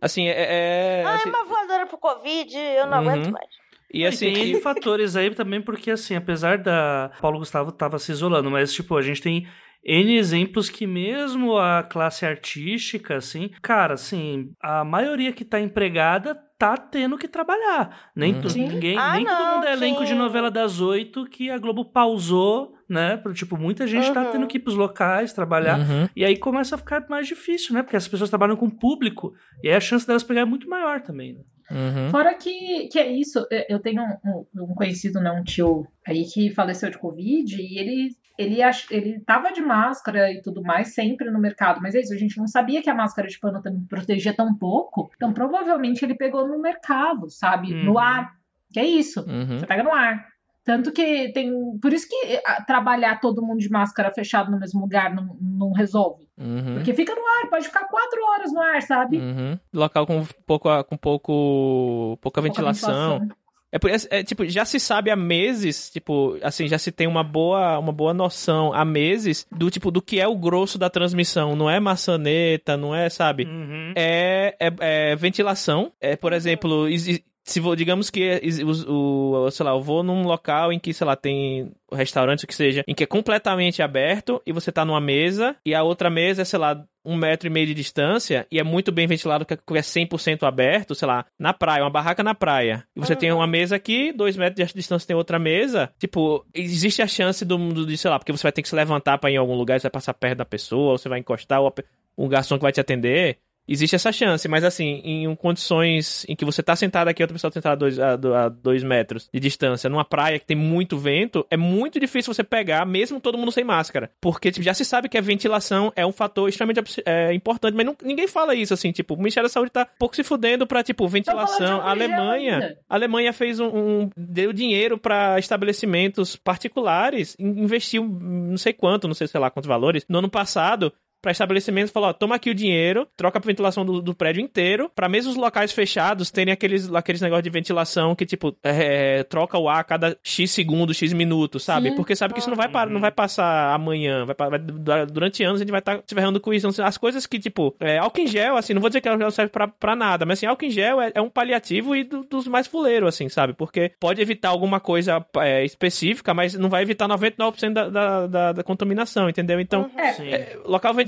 Speaker 3: Assim, é. é-
Speaker 1: Ai,
Speaker 3: assim,
Speaker 1: uma voadora pro Covid, eu não
Speaker 3: Uhum.
Speaker 1: aguento mais.
Speaker 3: e assim,
Speaker 4: tem
Speaker 3: e-
Speaker 4: N fatores aí também, porque assim, apesar da. Paulo Gustavo tava se isolando, mas tipo, a gente tem N exemplos que mesmo a classe artística, assim, cara, assim, a maioria que tá empregada tá tendo que trabalhar. Nem,
Speaker 3: Uhum.
Speaker 4: tu- ninguém,
Speaker 1: Ah,
Speaker 4: nem todo
Speaker 1: não,
Speaker 4: mundo é elenco de novela das oito que a Globo pausou, né? Pro, Tipo, muita gente tá
Speaker 1: Uhum.
Speaker 4: tendo que ir pros locais trabalhar.
Speaker 3: Uhum.
Speaker 4: E aí começa a ficar mais difícil, né? Porque as pessoas trabalham com público. E aí a chance delas pegar é muito maior também, né?
Speaker 3: Uhum.
Speaker 2: Fora que, que é isso, eu- eu tenho um, um conhecido, né, um tio aí que faleceu de Covid e ele, ele, ach, ele tava de máscara e tudo mais sempre no mercado, mas é isso, a gente não sabia que a máscara de pano também protegia tão pouco, então provavelmente ele pegou no mercado, sabe?
Speaker 4: Uhum.
Speaker 2: No ar, que é isso,
Speaker 3: Uhum.
Speaker 2: você pega no ar. Tanto que tem. Por isso que ah, trabalhar todo mundo de máscara fechado no mesmo lugar não, não resolve.
Speaker 3: Uhum.
Speaker 2: Porque fica no ar, pode ficar quatro horas no ar, sabe?
Speaker 3: Uhum. Local com pouco, com pouco, pouca
Speaker 2: Pouca
Speaker 3: ventilação. É, por, é, é, tipo, já se sabe há meses, tipo, assim, já se tem uma boa, uma boa noção há meses do tipo do que é o grosso da transmissão. Não é maçaneta, não é, sabe?
Speaker 4: Uhum.
Speaker 3: É, é, é ventilação. É, por exemplo, exi- se vou, digamos que os- o, sei lá, eu vou num local em que, sei lá, tem restaurante, o que seja, em que é completamente aberto e você tá numa mesa e a outra mesa é, sei lá, um metro e meio de distância e é muito bem ventilado, que é 100% aberto, sei lá, na praia, uma barraca na praia. E você tem uma mesa aqui, dois metros de distância tem outra mesa. Tipo, existe a chance do, do de, sei lá, porque você vai ter que se levantar pra ir em algum lugar, você vai passar perto da pessoa, ou você vai encostar, ou um garçom que vai te atender. Existe essa chance, mas assim, em condições em que você tá sentado aqui, outra pessoa tá sentada a dois, a, do- a dois metros de distância, numa praia que tem muito vento, é muito difícil você pegar, mesmo todo mundo sem máscara. Porque tipo, já se sabe que a ventilação é um fator extremamente é, importante, mas não- ninguém fala isso, assim, tipo, o Ministério da Saúde tá pouco se fudendo pra, tipo, ventilação. A Alemanha, a Alemanha fez um, um- deu dinheiro pra estabelecimentos particulares, in- investiu não sei quanto, não sei sei lá quantos valores, no ano passado para estabelecimentos falou, ó, toma aqui o dinheiro, troca a ventilação do, do prédio inteiro, para mesmo os locais fechados terem aqueles, aqueles negócios de ventilação que, tipo, é, troca o ar a cada X segundos, X minutos, sabe?
Speaker 2: Sim.
Speaker 3: Porque sabe que isso não vai, parar, não vai passar amanhã, vai, vai- durante anos a gente vai estar se ferrando com isso. As coisas que, tipo, é, álcool em gel, assim, não vou dizer que álcool em gel serve pra, pra nada, mas assim, álcool em gel é, é um paliativo e do- dos mais fuleiros, assim, sabe? Porque pode evitar alguma coisa é, específica, mas não vai evitar 99% da, da, da, da contaminação, entendeu? Então,
Speaker 2: É,
Speaker 4: Sim.
Speaker 3: é,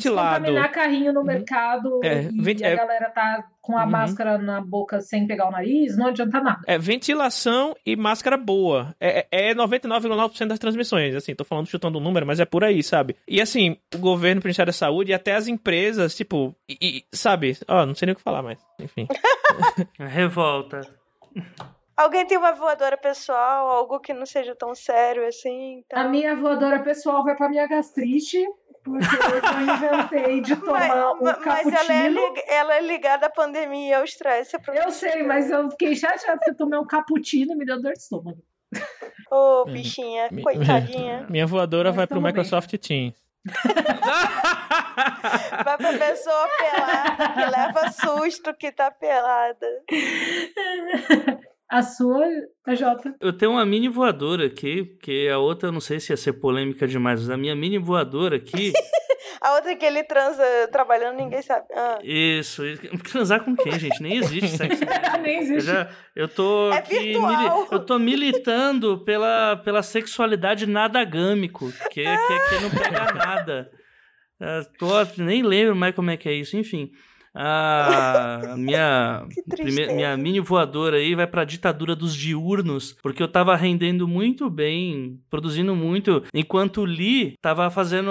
Speaker 3: local ventilado.
Speaker 2: Contaminar carrinho no mercado
Speaker 3: É,
Speaker 2: e, e a
Speaker 3: é-
Speaker 2: galera tá com a
Speaker 3: Uhum.
Speaker 2: máscara na boca sem pegar o nariz, não adianta nada.
Speaker 3: É ventilação e máscara boa. É, é 99,9% das transmissões. Assim, tô falando chutando o número, mas é por aí, sabe? E assim, o governo, o Ministério da Saúde e até as empresas, tipo, e- e- sabe? Ó, não sei nem o que falar mais. Enfim.
Speaker 4: Revolta.
Speaker 1: Alguém tem uma voadora pessoal, algo que não seja tão sério assim? Então...
Speaker 2: A minha voadora pessoal vai pra minha gastrite, porque eu inventei de tomar
Speaker 1: Mas,
Speaker 2: um
Speaker 1: ma- mas ela, é
Speaker 2: cappuccino.
Speaker 1: lig- ela é ligada à pandemia e ao estresse. é
Speaker 2: Eu sei, mas eu fiquei chateada que eu tomei um cappuccino e me deu dor de estômago.
Speaker 1: Ô, bichinha,
Speaker 3: Mi-
Speaker 1: coitadinha.
Speaker 3: Minha voadora
Speaker 2: Mas
Speaker 3: vai pro
Speaker 2: tamo bem.
Speaker 3: Microsoft Teams.
Speaker 1: Vai pra pessoa pelada que leva susto que tá pelada.
Speaker 2: A sua, a Jota.
Speaker 4: Eu tenho uma mini voadora aqui, que a outra eu não sei se ia ser polêmica demais, mas a minha mini voadora aqui
Speaker 1: A outra é que ele transa trabalhando, ninguém sabe. Ah.
Speaker 4: Isso. Transar com quem, gente? Nem existe sexo.
Speaker 2: Nem
Speaker 4: Eu,
Speaker 2: existe.
Speaker 4: já, eu tô
Speaker 1: É
Speaker 4: aqui
Speaker 1: virtual.
Speaker 4: mili- eu tô militando pela, pela sexualidade nadagâmico, que, é- que, que não pega nada. É, tô, nem lembro mais como é que é isso, enfim. A minha,
Speaker 1: Que
Speaker 4: prime-
Speaker 1: tristeza.
Speaker 4: minha mini voadora aí vai pra ditadura dos diurnos, porque eu tava rendendo muito bem, produzindo muito, enquanto o Lee tava fazendo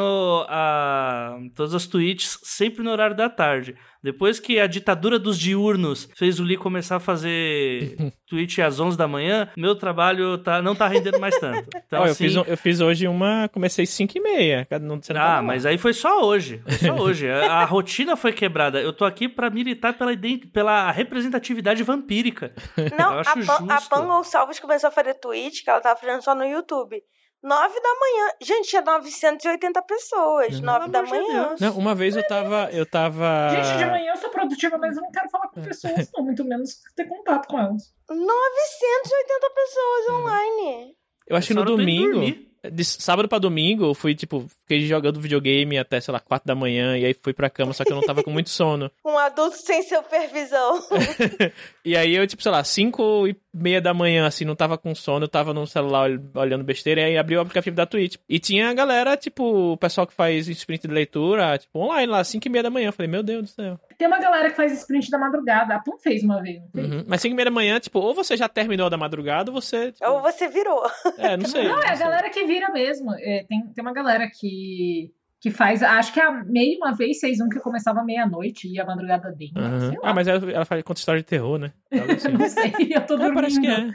Speaker 4: a, todas as tweets sempre no horário da tarde. Depois que a ditadura dos diurnos fez o Lee começar a fazer tweet às 11 da manhã, meu trabalho tá, não tá rendendo mais tanto. Então,
Speaker 3: eu,
Speaker 4: assim,
Speaker 3: fiz, um- eu fiz hoje uma. Comecei 5 e meia. cada- Não, você não
Speaker 4: ah,
Speaker 3: lá.
Speaker 4: mas aí foi só hoje. Foi só hoje. A, a rotina foi quebrada. Eu tô aqui pra militar pela, pela representatividade vampírica.
Speaker 1: Não,
Speaker 4: Eu
Speaker 1: a, Pan, a. Pan Gonçalves começou a fazer tweet, que ela tava fazendo só no YouTube. Nove da manhã. Gente, tinha 980 pessoas.
Speaker 3: Uhum.
Speaker 1: Nove da
Speaker 4: de
Speaker 1: manhã.
Speaker 3: Não, uma vez eu tava. Eu tava.
Speaker 2: Gente, de manhã eu sou produtiva, mas eu não quero falar com pessoas, não, muito menos ter contato com elas.
Speaker 1: 980 pessoas online.
Speaker 3: Eu acho que no domingo. De sábado pra domingo, eu fui, tipo, fiquei jogando videogame até, sei lá, 4 da manhã, e aí fui pra cama, só que eu não tava com muito sono.
Speaker 1: Um adulto sem supervisão.
Speaker 3: E aí eu, tipo, sei lá, 5 e meia da manhã, assim, não tava com sono, eu tava no celular ol- olhando besteira, e aí abri o aplicativo da Twitch. E tinha a galera, tipo, o pessoal que faz sprint de leitura, tipo, online lá, 5 e meia da manhã. Eu falei, meu Deus do céu.
Speaker 2: Tem uma galera que faz sprint da madrugada. A Pam fez uma vez, não fez?
Speaker 3: Uhum. Mas 5 e meia da manhã, tipo, ou você já terminou da madrugada, ou você. Tipo,
Speaker 1: Ou você virou.
Speaker 3: É, não sei.
Speaker 2: Não, é a
Speaker 3: sei.
Speaker 2: galera que vira mesmo. É, tem, tem uma galera que, que faz, acho que a meio uma vez fez um que começava meia-noite e a madrugada dentro. Lá.
Speaker 3: Ah, mas ela, ela faz conta história de terror, né? Assim.
Speaker 2: Não sei, eu tô
Speaker 3: É,
Speaker 2: dormindo.
Speaker 3: parece que é.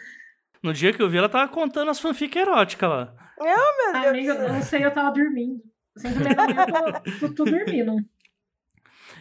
Speaker 4: No dia que eu vi, ela tava contando as fanfic eróticas lá.
Speaker 1: Meu Deus
Speaker 2: Amiga, eu não sei, eu tava dormindo. E meia da manhã eu tô, tô, tô dormindo.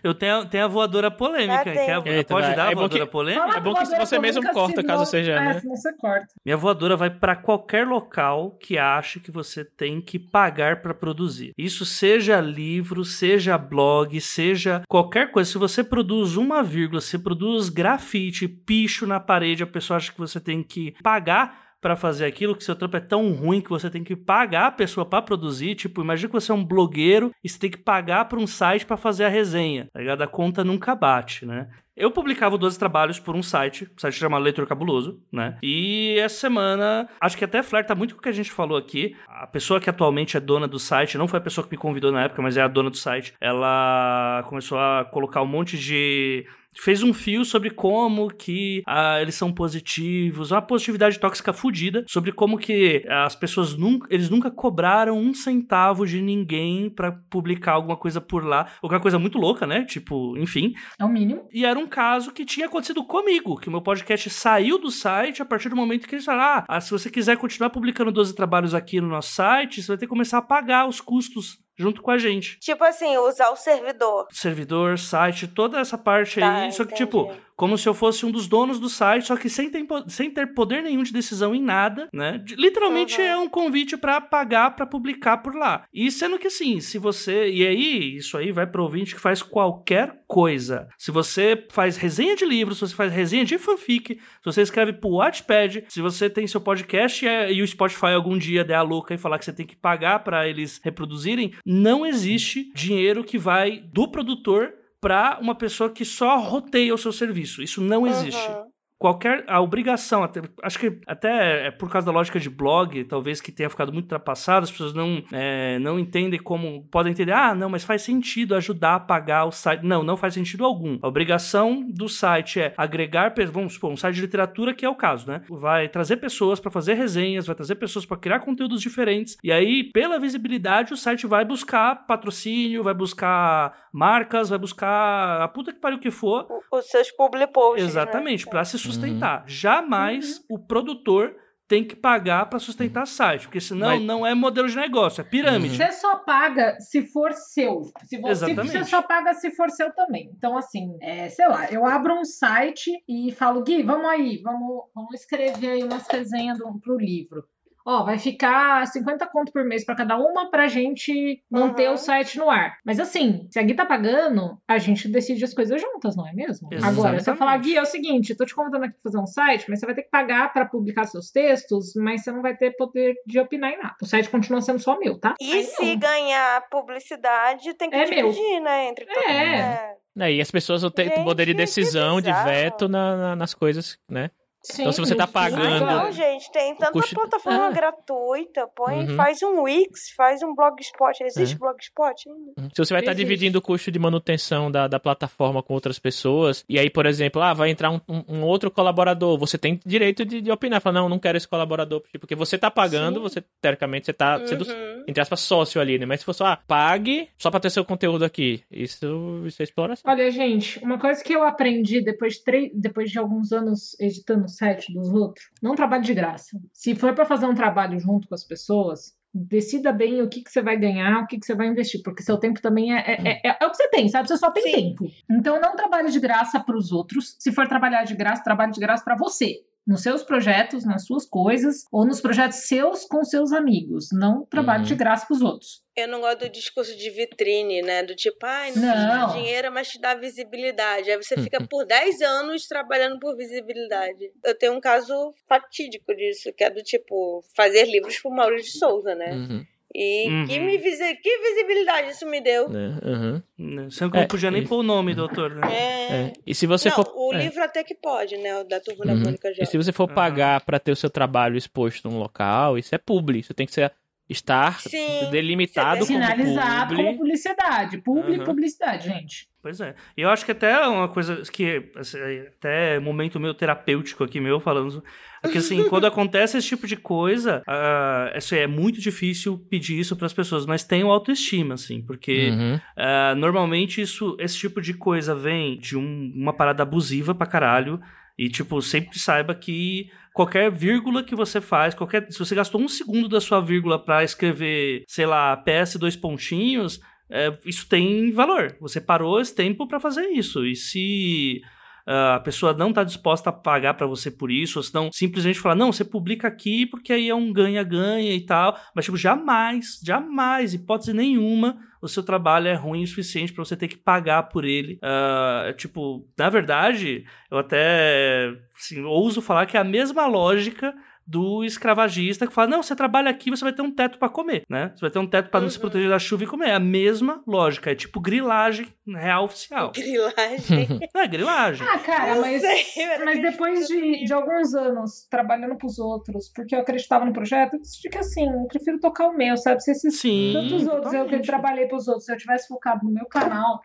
Speaker 4: Eu tenho, tenho a voadora polêmica. Quer,
Speaker 1: tem.
Speaker 3: Eita,
Speaker 4: pode
Speaker 3: vai.
Speaker 4: dar a
Speaker 3: É
Speaker 4: voadora
Speaker 3: que-
Speaker 4: polêmica?
Speaker 3: É bom que você mesmo corta, caso seja,
Speaker 2: é,
Speaker 3: né?
Speaker 2: senão você corta.
Speaker 4: Minha voadora vai pra qualquer local que ache que você tem que pagar pra produzir. Isso seja livro, seja blog, seja qualquer coisa. Se você produz uma vírgula, se produz grafite, picho na parede, a pessoa acha que você tem que pagar pra fazer aquilo, que seu trampo é tão ruim que você tem que pagar a pessoa pra produzir. Tipo, imagina que você é um blogueiro e você tem que pagar pra um site pra fazer a resenha. Tá ligado? A conta nunca bate, né? Eu publicava 12 trabalhos por um site, um site chamado Leitor Cabuloso, né? E essa semana, acho que até flerta muito com o que a gente falou aqui. A pessoa que atualmente é dona do site, não foi a pessoa que me convidou na época, mas é a dona do site, ela começou a colocar um monte de fez um fio sobre como que ah, eles são positivos, uma positividade tóxica fudida, sobre como que as pessoas nunca, eles nunca cobraram um centavo de ninguém pra publicar alguma coisa por lá, ou que é coisa muito louca, né? Tipo, enfim.
Speaker 2: É o mínimo.
Speaker 4: E era um caso que tinha acontecido comigo, que o meu podcast saiu do site a partir do momento que eles falaram: ah, se você quiser continuar publicando 12 trabalhos aqui no nosso site, você vai ter que começar a pagar os custos junto com a gente.
Speaker 1: Tipo assim, usar o servidor.
Speaker 4: Servidor, site, toda essa parte
Speaker 1: Tá,
Speaker 4: aí. Só que,
Speaker 1: entendi.
Speaker 4: tipo, como se eu fosse um dos donos do site, só que sem ter, sem ter poder nenhum de decisão em nada, né? Literalmente
Speaker 1: Uhum.
Speaker 4: é um convite pra pagar pra publicar por lá. E sendo que assim, se você. E aí, isso aí vai pro ouvinte que faz qualquer coisa. Se você faz resenha de livros, se você faz resenha de fanfic, se você escreve pro Wattpad, se você tem seu podcast e, é- e o Spotify algum dia der a louca e falar que você tem que pagar pra eles reproduzirem, não existe dinheiro que vai do produtor pra uma pessoa que só roteia o seu serviço. Isso não existe
Speaker 1: Uhum.
Speaker 4: Qualquer a obrigação, até- acho que até é por causa da lógica de blog, talvez que tenha ficado muito ultrapassado, as pessoas não, é, não entendem como, podem entender, ah, não, mas faz sentido ajudar a pagar o site. Não, não faz sentido algum. A obrigação do site é agregar, vamos supor, um site de literatura que é o caso, né? Vai trazer pessoas para fazer resenhas, vai trazer pessoas para criar conteúdos diferentes, e aí, pela visibilidade, o site vai buscar patrocínio, vai buscar marcas, vai buscar a puta que pariu que for,
Speaker 1: Os seus public posts.
Speaker 4: Exatamente,
Speaker 1: né?
Speaker 4: pra se sustentar. Jamais o produtor tem que pagar pra sustentar site, porque senão não é modelo de negócio, é pirâmide.
Speaker 2: Você só paga se for seu. Se você,
Speaker 4: Exatamente.
Speaker 2: você só paga se for seu também. Então, assim, é, sei lá, eu abro um site e falo, Gui, vamos aí, vamos, vamos escrever aí umas resenhas do, pro livro. Ó, vai ficar 50 conto por mês pra cada uma pra gente manter
Speaker 1: Uhum.
Speaker 2: o site no ar. Mas assim, se a Gui tá pagando, a gente decide as coisas juntas, não é mesmo? Agora, se eu falar,
Speaker 4: Exatamente.
Speaker 2: Gui, é o seguinte, tô te convidando aqui pra fazer um site, mas você vai ter que pagar pra publicar seus textos, mas você não vai ter poder de opinar em nada. O site continua sendo só meu, tá?
Speaker 5: E
Speaker 2: Aí
Speaker 5: se
Speaker 2: não.
Speaker 5: ganhar publicidade, tem que
Speaker 2: É meu.
Speaker 5: dividir, né? Entre todo
Speaker 2: É.
Speaker 3: Né, E as pessoas vão ter
Speaker 5: Gente,
Speaker 3: poder de decisão, de veto na- na- nas coisas, né?
Speaker 2: Sim,
Speaker 3: Então, se você tá pagando-.
Speaker 5: Não, gente, tem tanta
Speaker 3: custo-
Speaker 5: plataforma
Speaker 3: É.
Speaker 5: gratuita. Põe,
Speaker 3: Uhum.
Speaker 5: faz um Wix, faz um Blogspot. Existe
Speaker 3: É.
Speaker 5: Blogspot ainda?
Speaker 3: Se você vai estar
Speaker 2: Existe.
Speaker 3: dividindo o custo de manutenção da, da plataforma com outras pessoas, e aí, por exemplo, ah, vai entrar um, um- outro colaborador, você tem direito de, de opinar. Falar, não, não quero esse colaborador, porque você tá pagando,
Speaker 2: Sim.
Speaker 3: você, teoricamente, você tá sendo,
Speaker 1: Uhum.
Speaker 3: entre aspas, sócio ali, né? Mas se for só, ah, pague só pra ter seu conteúdo aqui. Isso, isso é exploração.
Speaker 2: Olha, gente, uma coisa que eu aprendi depois de, três, depois de alguns anos editando site dos outros, não trabalhe de graça. Se for para fazer um trabalho junto com as pessoas, decida bem o que, que você vai ganhar, o que, que você vai investir, porque seu tempo também é, é, é- é o que você tem, sabe? Você só tem
Speaker 1: Sim.
Speaker 2: tempo. Então não trabalhe de graça para os outros. Se for trabalhar de graça, trabalhe de graça para você. Nos seus projetos, nas suas coisas, ou nos projetos seus com seus amigos. Não trabalhe
Speaker 3: Uhum.
Speaker 2: de graça para os outros.
Speaker 1: Eu não gosto do discurso de vitrine, né? Do tipo, ai, não,
Speaker 2: Não.
Speaker 1: te dá dinheiro, mas te dá visibilidade. Aí você fica por 10 anos trabalhando por visibilidade. Eu tenho um caso fatídico disso, que é do tipo, fazer livros pro Maurício de Souza, né?
Speaker 3: Uhum,
Speaker 1: E
Speaker 4: Uhum.
Speaker 1: que, me visi- que visibilidade isso me deu.
Speaker 3: né? Uhum.
Speaker 4: Você não
Speaker 3: É,
Speaker 4: podia nem
Speaker 3: e-
Speaker 4: pôr o nome, doutor, né?
Speaker 1: É.
Speaker 3: É. E se você
Speaker 1: não,
Speaker 3: for.
Speaker 1: o
Speaker 3: é.
Speaker 1: livro até que pode, né? O da Turma da
Speaker 3: Uhum.
Speaker 1: Mônica
Speaker 3: E
Speaker 1: Jovem.
Speaker 3: se você for pagar pra ter o seu trabalho exposto num local, isso é publi. Isso tem que ser, estar
Speaker 1: Sim,
Speaker 3: delimitado
Speaker 1: é
Speaker 3: como
Speaker 2: Sinalizado
Speaker 3: publi.
Speaker 2: como publicidade. Publi publicidade, gente.
Speaker 4: Pois é. E eu acho que até uma coisa que, assim, até momento meu terapêutico aqui meu falando, é que assim, quando acontece esse tipo de coisa, ah, assim, é muito difícil pedir isso para as pessoas, mas tem o autoestima, assim, porque
Speaker 3: Uhum.
Speaker 4: ah, normalmente isso, esse tipo de coisa vem de um- uma parada abusiva pra caralho, e tipo, sempre saiba que qualquer vírgula que você faz, qualquer, se você gastou um segundo da sua vírgula pra escrever, sei lá, PS dois pontinhos, é, isso tem valor. Você parou esse tempo pra fazer isso. E se ah, a pessoa não tá disposta a pagar pra você por isso, ou se não simplesmente falar, não, você publica aqui porque aí é um ganha-ganha e tal, mas tipo, jamais, jamais, hipótese nenhuma, o seu trabalho é ruim o suficiente pra você ter que pagar por ele. Ah, tipo, na verdade, eu até assim, ouso falar que é a mesma lógica do escravagista que fala: não, você trabalha aqui, você vai ter um teto pra comer, né? Você vai ter um teto pra não se
Speaker 1: Uhum.
Speaker 4: proteger da chuva e comer. É a mesma lógica, é tipo grilagem real oficial.
Speaker 1: Grilagem.
Speaker 4: Não é grilagem.
Speaker 2: Ah, cara,
Speaker 1: Eu
Speaker 2: mas,
Speaker 1: sei,
Speaker 2: mas depois de, de alguns anos trabalhando pros outros, porque eu acreditava no projeto, eu decidi que assim, eu prefiro tocar o meu, sabe? Se esses
Speaker 4: Sim.
Speaker 2: tantos outros eu que
Speaker 4: totalmente.
Speaker 2: trabalhei pros outros, se eu tivesse focado no meu canal,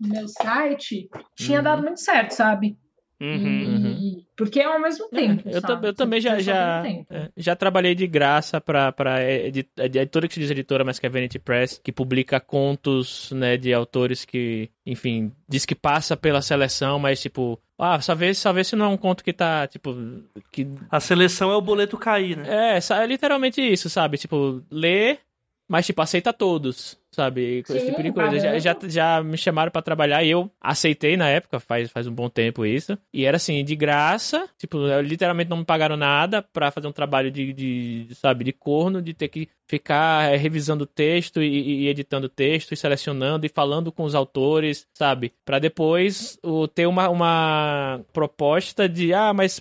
Speaker 2: no meu site, tinha
Speaker 3: Uhum.
Speaker 2: dado muito certo, sabe?
Speaker 4: Uhum.
Speaker 2: E- Porque é ao mesmo tempo.
Speaker 3: Eu,
Speaker 2: sabe?
Speaker 3: tam- eu também já, já,
Speaker 2: tempo.
Speaker 3: é, já trabalhei de graça pra, pra edi- editora que se diz editora, mas que é Vanity Press, que publica contos né, de autores que, enfim, diz que passa pela seleção, mas tipo, ah, só vê, só vê se não é um conto que tá, tipo, que
Speaker 4: A seleção é o boleto cair, né?
Speaker 3: É, é literalmente isso, sabe? Tipo, lê, mas tipo, aceita todos, sabe? Esse
Speaker 2: Sim,
Speaker 3: tipo de coisa. Já, já, já me chamaram pra trabalhar e eu aceitei na época, faz, faz um bom tempo isso. E era assim, de graça, tipo, literalmente não me pagaram nada pra fazer um trabalho de, de sabe, de corno, de ter que ficar é, revisando o texto e, e editando o texto e selecionando e falando com os autores, sabe? Pra depois o, ter uma, uma proposta de, ah, mas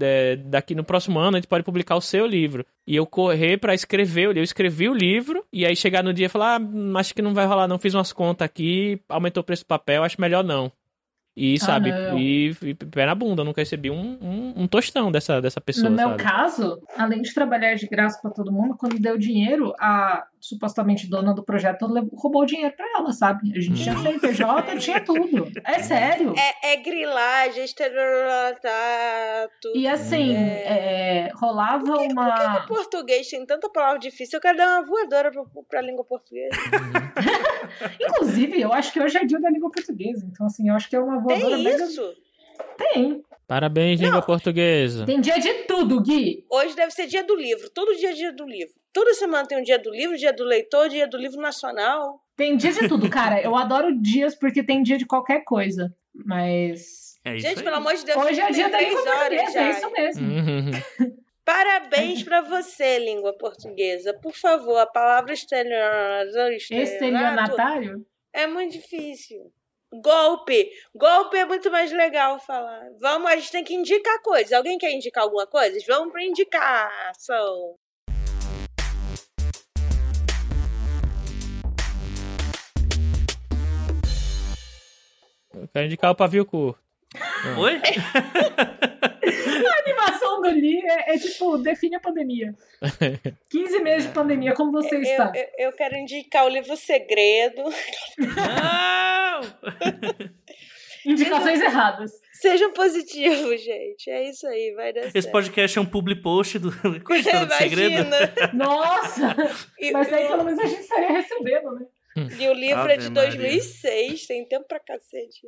Speaker 3: é, daqui no próximo ano a gente pode publicar o seu livro. E eu correr pra escrever, eu escrevi o livro, e aí chegar no dia e falar, ah, acho que não vai rolar não, fiz umas contas aqui, aumentou o preço do papel, acho melhor não. E,
Speaker 2: Ah,
Speaker 3: sabe, e, e pé na bunda, eu nunca recebi um, um, um tostão dessa, dessa pessoa,
Speaker 2: No meu
Speaker 3: sabe?
Speaker 2: caso, além de trabalhar de graça pra todo mundo, quando deu dinheiro, a supostamente dona do projeto roubou o dinheiro pra ela, sabe? A gente tinha CNPJ, tinha tudo. É sério.
Speaker 1: É, é grilagem, estereotato.
Speaker 2: E assim, é, rolava uma.
Speaker 1: O português tem tanta palavra difícil, eu quero dar uma voadora pra, pra língua portuguesa.
Speaker 2: Inclusive, eu acho que hoje é dia da língua portuguesa. Então, assim, eu acho que é uma voadora
Speaker 1: Tem
Speaker 2: mega.
Speaker 1: isso?
Speaker 2: Tem.
Speaker 3: Parabéns, língua portuguesa.
Speaker 2: Tem dia de tudo, Gui.
Speaker 1: Hoje deve ser dia do livro. Todo dia é dia do livro. Toda semana tem um dia do livro, dia do leitor, dia do livro nacional.
Speaker 2: Tem dia de tudo, cara. Eu adoro dias porque tem dia de qualquer coisa. Mas.
Speaker 4: É isso
Speaker 1: Gente,
Speaker 4: aí.
Speaker 1: pelo amor de Deus,
Speaker 2: Hoje é dia da
Speaker 1: três
Speaker 2: língua portuguesa, é isso mesmo.
Speaker 3: Uhum.
Speaker 1: Parabéns pra você, língua portuguesa. Por favor, a palavra estelionato
Speaker 2: Estelionatário?
Speaker 1: é muito difícil. Golpe. Golpe é muito mais legal falar. Vamos, a gente tem que indicar coisas. Alguém quer indicar alguma coisa? Vamos pra indicação.
Speaker 3: Eu quero indicar o pavio curto.
Speaker 4: Oi?
Speaker 2: A animação do Lee é, é tipo, define a pandemia. 15 meses de pandemia, como você
Speaker 1: Eu,
Speaker 2: está?
Speaker 1: eu, eu quero indicar o livro Segredo.
Speaker 4: Não!
Speaker 2: Indicações erradas.
Speaker 1: Sejam positivos, gente. É isso aí, vai dar
Speaker 4: Esse
Speaker 1: certo.
Speaker 4: podcast é um public post do Coisa do Segredo.
Speaker 1: Imagina.
Speaker 2: Nossa! Mas aí pelo menos a gente estaria recebendo, né?
Speaker 1: E o livro é de
Speaker 4: Ave Maria.
Speaker 1: 2006, tem tempo pra cacete.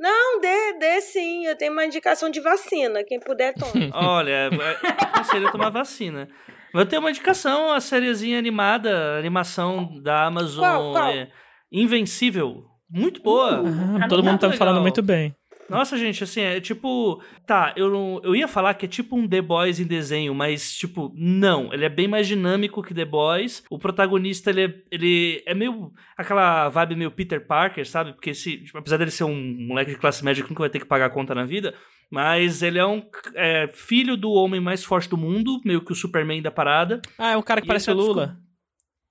Speaker 1: Não, dê, dê sim. Eu tenho uma indicação de vacina. Quem puder, tome.
Speaker 4: Olha, é- aconselho a tomar vacina. Eu tenho uma indicação, a sériezinha animada, a animação da Amazon
Speaker 1: Qual, qual?
Speaker 4: é Invencível. Muito boa.
Speaker 3: Ah, todo mundo tá me
Speaker 4: legal.
Speaker 3: falando muito bem.
Speaker 4: Nossa, gente, assim, é tipo. Tá, eu, não- eu ia falar que é tipo um The Boys em desenho, mas, tipo, não. Ele é bem mais dinâmico que The Boys. O protagonista, ele é, ele é meio. aquela vibe meio Peter Parker, sabe? Porque, se, tipo, apesar dele ser um moleque de classe média que nunca vai ter que pagar a conta na vida. Mas ele é um é, filho do homem mais forte do mundo, meio que o Superman da parada.
Speaker 3: Ah, é um cara que
Speaker 4: E
Speaker 3: parece o
Speaker 4: tá
Speaker 3: Lula.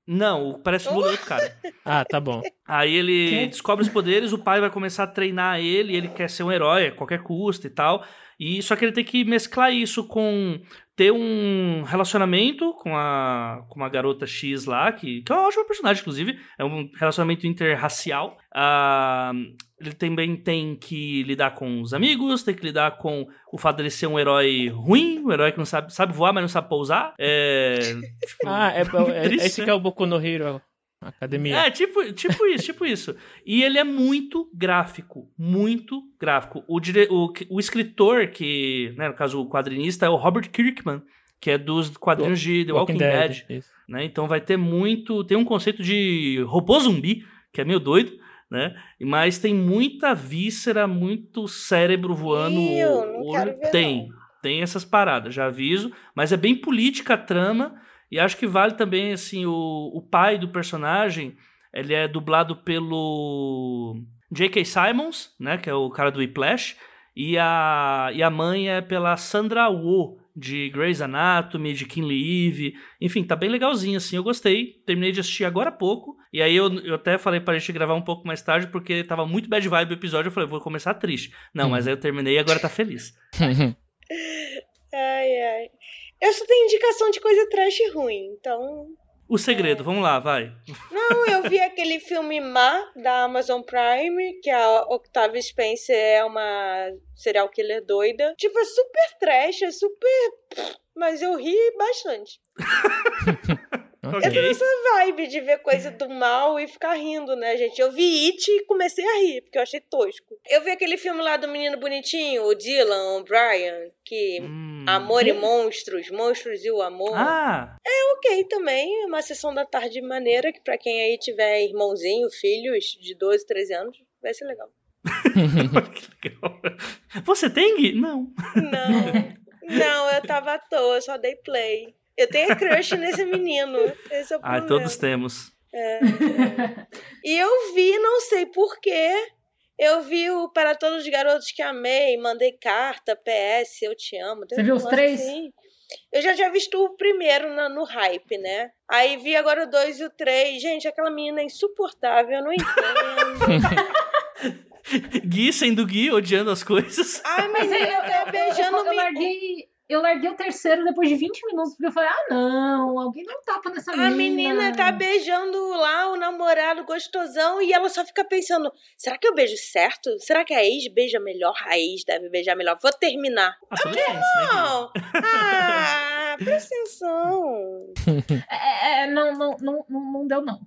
Speaker 4: Não, parece o Lula outro cara.
Speaker 3: Ah, tá bom.
Speaker 4: Aí ele descobre os poderes, o pai vai começar a treinar ele, ele quer ser um herói a qualquer custo e tal. E só que ele tem que mesclar isso com ter um relacionamento com a com uma garota X lá, que, que é uma ótima personagem, inclusive. É um relacionamento interracial. Ah, ele também tem que lidar com os amigos, tem que lidar com o fato dele ser um herói ruim, um herói que não sabe, sabe voar, mas não sabe pousar. É, tipo,
Speaker 3: Ah, é, é-
Speaker 4: triste,
Speaker 3: esse
Speaker 4: né?
Speaker 3: que é o Boku no Hero Academia.
Speaker 4: É, tipo, tipo isso, tipo isso. E ele é muito gráfico, muito gráfico. O, dire... o, o escritor, que, né, no caso o quadrinista, é o Robert Kirkman, que é dos quadrinhos de The Walking, Dead.
Speaker 3: Isso.
Speaker 4: né? Então vai ter muito. Tem um conceito de robô zumbi, que é meio doido, né? Mas tem muita víscera, muito cérebro voando.
Speaker 1: Eu não quero ver,
Speaker 4: tem, tem essas paradas, já aviso. Mas é bem política a trama. E acho que vale também, assim, o, o pai do personagem, ele é dublado pelo J.K. Simons, né? Que é o cara do Whiplash. E a, e a mãe é pela Sandra Oh, de Grey's Anatomy, de King Eve. Enfim, tá bem legalzinho, assim. Eu gostei. Terminei de assistir agora há pouco. E aí eu, eu até falei pra gente gravar um pouco mais tarde, porque tava muito bad vibe o episódio. Eu falei, vou começar triste. Não, mas aí eu terminei e agora tá feliz.
Speaker 1: Ai, ai. Eu só tenho indicação de coisa trash ruim, então.
Speaker 4: O segredo, vamos lá, vai.
Speaker 1: Não, eu vi aquele filme Má da Amazon Prime, que a Octavia Spencer é uma serial killer doida. Tipo, é super trash, é super. Mas eu ri bastante.
Speaker 3: Ok.
Speaker 1: Vibe de ver coisa do mal e ficar rindo, né, gente? Eu vi It e comecei a rir, porque eu achei tosco. Eu vi aquele filme lá do menino bonitinho, o Dylan O'Brien, que.
Speaker 4: Hum.
Speaker 1: Amor e Monstros, Monstros e o Amor.
Speaker 4: Ah,
Speaker 1: ok também, é uma sessão da tarde maneira, que pra quem aí tiver irmãozinho, filhos de 12, 13 anos, vai ser legal.
Speaker 4: que legal. Você tem, Gui? Não.
Speaker 1: Não, não, eu tava à toa, só dei play. Eu tenho crush nesse menino, esse é o
Speaker 4: Ah,
Speaker 1: problema.
Speaker 4: todos temos.
Speaker 1: E eu vi, não sei porquê, eu vi o Para Todos os Garotos que Amei, mandei carta, PS, eu te amo.
Speaker 2: Você viu os três?
Speaker 1: assim. Eu já tinha visto o primeiro na- no hype, né? Aí vi agora o dois e o três. Gente, aquela menina é insuportável, eu não entendo.
Speaker 4: Gui sendo Gui, odiando as coisas.
Speaker 1: Ai, mas
Speaker 2: eu,
Speaker 1: ele
Speaker 2: eu,
Speaker 1: tá
Speaker 2: eu,
Speaker 1: beijando
Speaker 2: eu, eu
Speaker 1: o
Speaker 2: larguei, eu larguei o terceiro depois de 20 minutos, porque eu falei, ah, não, alguém dá um tapa nessa
Speaker 1: A
Speaker 2: menina.
Speaker 1: menina tá beijando lá o namorado gostosão e ela só fica pensando: será que eu beijo certo? Será que a ex beija melhor? A ex deve beijar melhor. Vou terminar.
Speaker 4: Né? Gui?
Speaker 1: Não! Ah, presta atenção.
Speaker 2: É, é, não, não, não, não, não deu, não.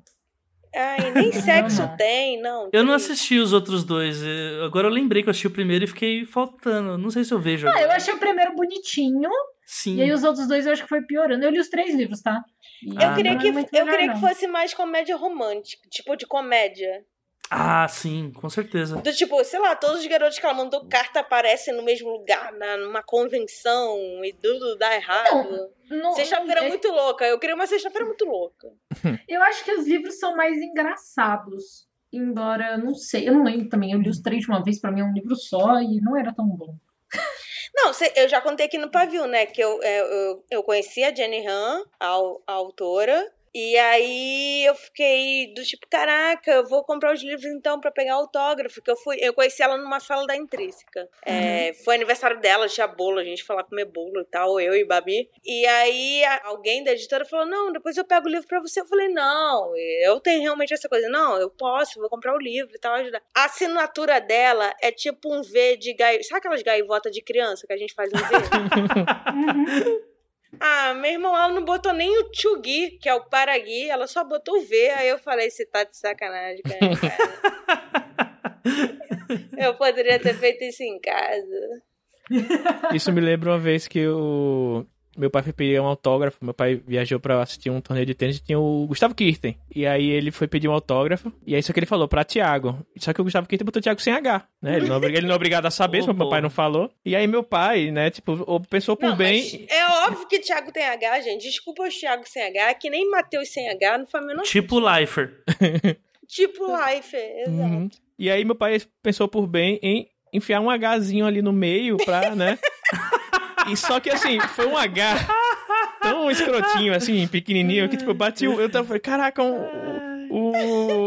Speaker 1: Ai, nem sexo
Speaker 2: não.
Speaker 1: tem, não.
Speaker 4: Eu não assisti os outros dois. Agora eu lembrei que eu assisti o primeiro e fiquei faltando. Não sei se eu vejo.
Speaker 2: Ah,
Speaker 4: agora.
Speaker 2: eu achei o primeiro bonitinho,
Speaker 4: Sim.
Speaker 2: e aí os outros dois eu acho que foi piorando. Eu li os três livros, tá? E
Speaker 1: Eu
Speaker 4: Ah,
Speaker 1: queria,
Speaker 2: não é
Speaker 1: que,
Speaker 2: muito
Speaker 1: eu queria que
Speaker 2: não.
Speaker 1: fosse mais comédia romântica, tipo de comédia.
Speaker 4: Ah, sim, com certeza.
Speaker 1: Do tipo, sei lá, todos os garotos que ela mandou carta aparecem no mesmo lugar, na, numa convenção, e tudo dá errado. Sexta-feira
Speaker 2: é-
Speaker 1: muito louca. Eu queria uma sexta-feira muito louca.
Speaker 2: Eu acho que os livros são mais engraçados. Embora, não sei, eu não lembro também. Eu li os três de uma vez, pra mim é um livro só e não era tão bom.
Speaker 1: Não, eu já contei aqui no pavio, né? Que eu, é, eu, eu conheci a Jenny Han, a, a autora. E aí eu fiquei do tipo, caraca, eu vou comprar os livros então pra pegar autógrafo. Que eu fui, eu conheci ela numa sala da Intrínseca. É, foi aniversário dela, tinha bolo, a gente foi lá comer bolo e tal, eu e Babi. E aí alguém da editora falou: Não, depois eu pego o livro pra você. Eu falei: Não, eu tenho realmente essa coisa. Não, eu posso, vou comprar o livro e tal, ajudar. A assinatura dela é tipo um V de gai... Sabe aquelas gaivotas de criança que a gente faz um V?
Speaker 2: Uhum.
Speaker 1: ah, meu irmão, ela não botou nem o Tchugui, que é o Paragui, ela só botou o V. Aí eu falei: Você tá de sacanagem, cara. eu poderia ter feito isso em casa.
Speaker 3: Isso me lembra uma vez que o meu pai foi pedir um autógrafo. Meu pai viajou pra assistir um torneio de tênis e tinha o Gustavo Kirten. E aí ele foi pedir um autógrafo. E é isso que ele falou pra Thiago. Só que o Gustavo Kirten botou Thiago sem H, né? Ele não, é ele não é obrigado a saber, se meu pai não falou. E aí meu pai, né, tipo, o- pensou por
Speaker 1: Não,
Speaker 3: bem.
Speaker 1: é óbvio que Thiago tem H, gente. Desculpa os Thiago sem H, que nem Matheus sem H, não foi a menor
Speaker 4: Tipo Lifer.
Speaker 1: Tipo Life, exato.
Speaker 3: Uhum. E aí meu pai pensou por bem em enfiar um Hzinho ali no meio pra, né? E só que assim, foi um H tão escrotinho, assim, pequenininho, que tipo, bati o. Eu tava, falei, caraca, um, o,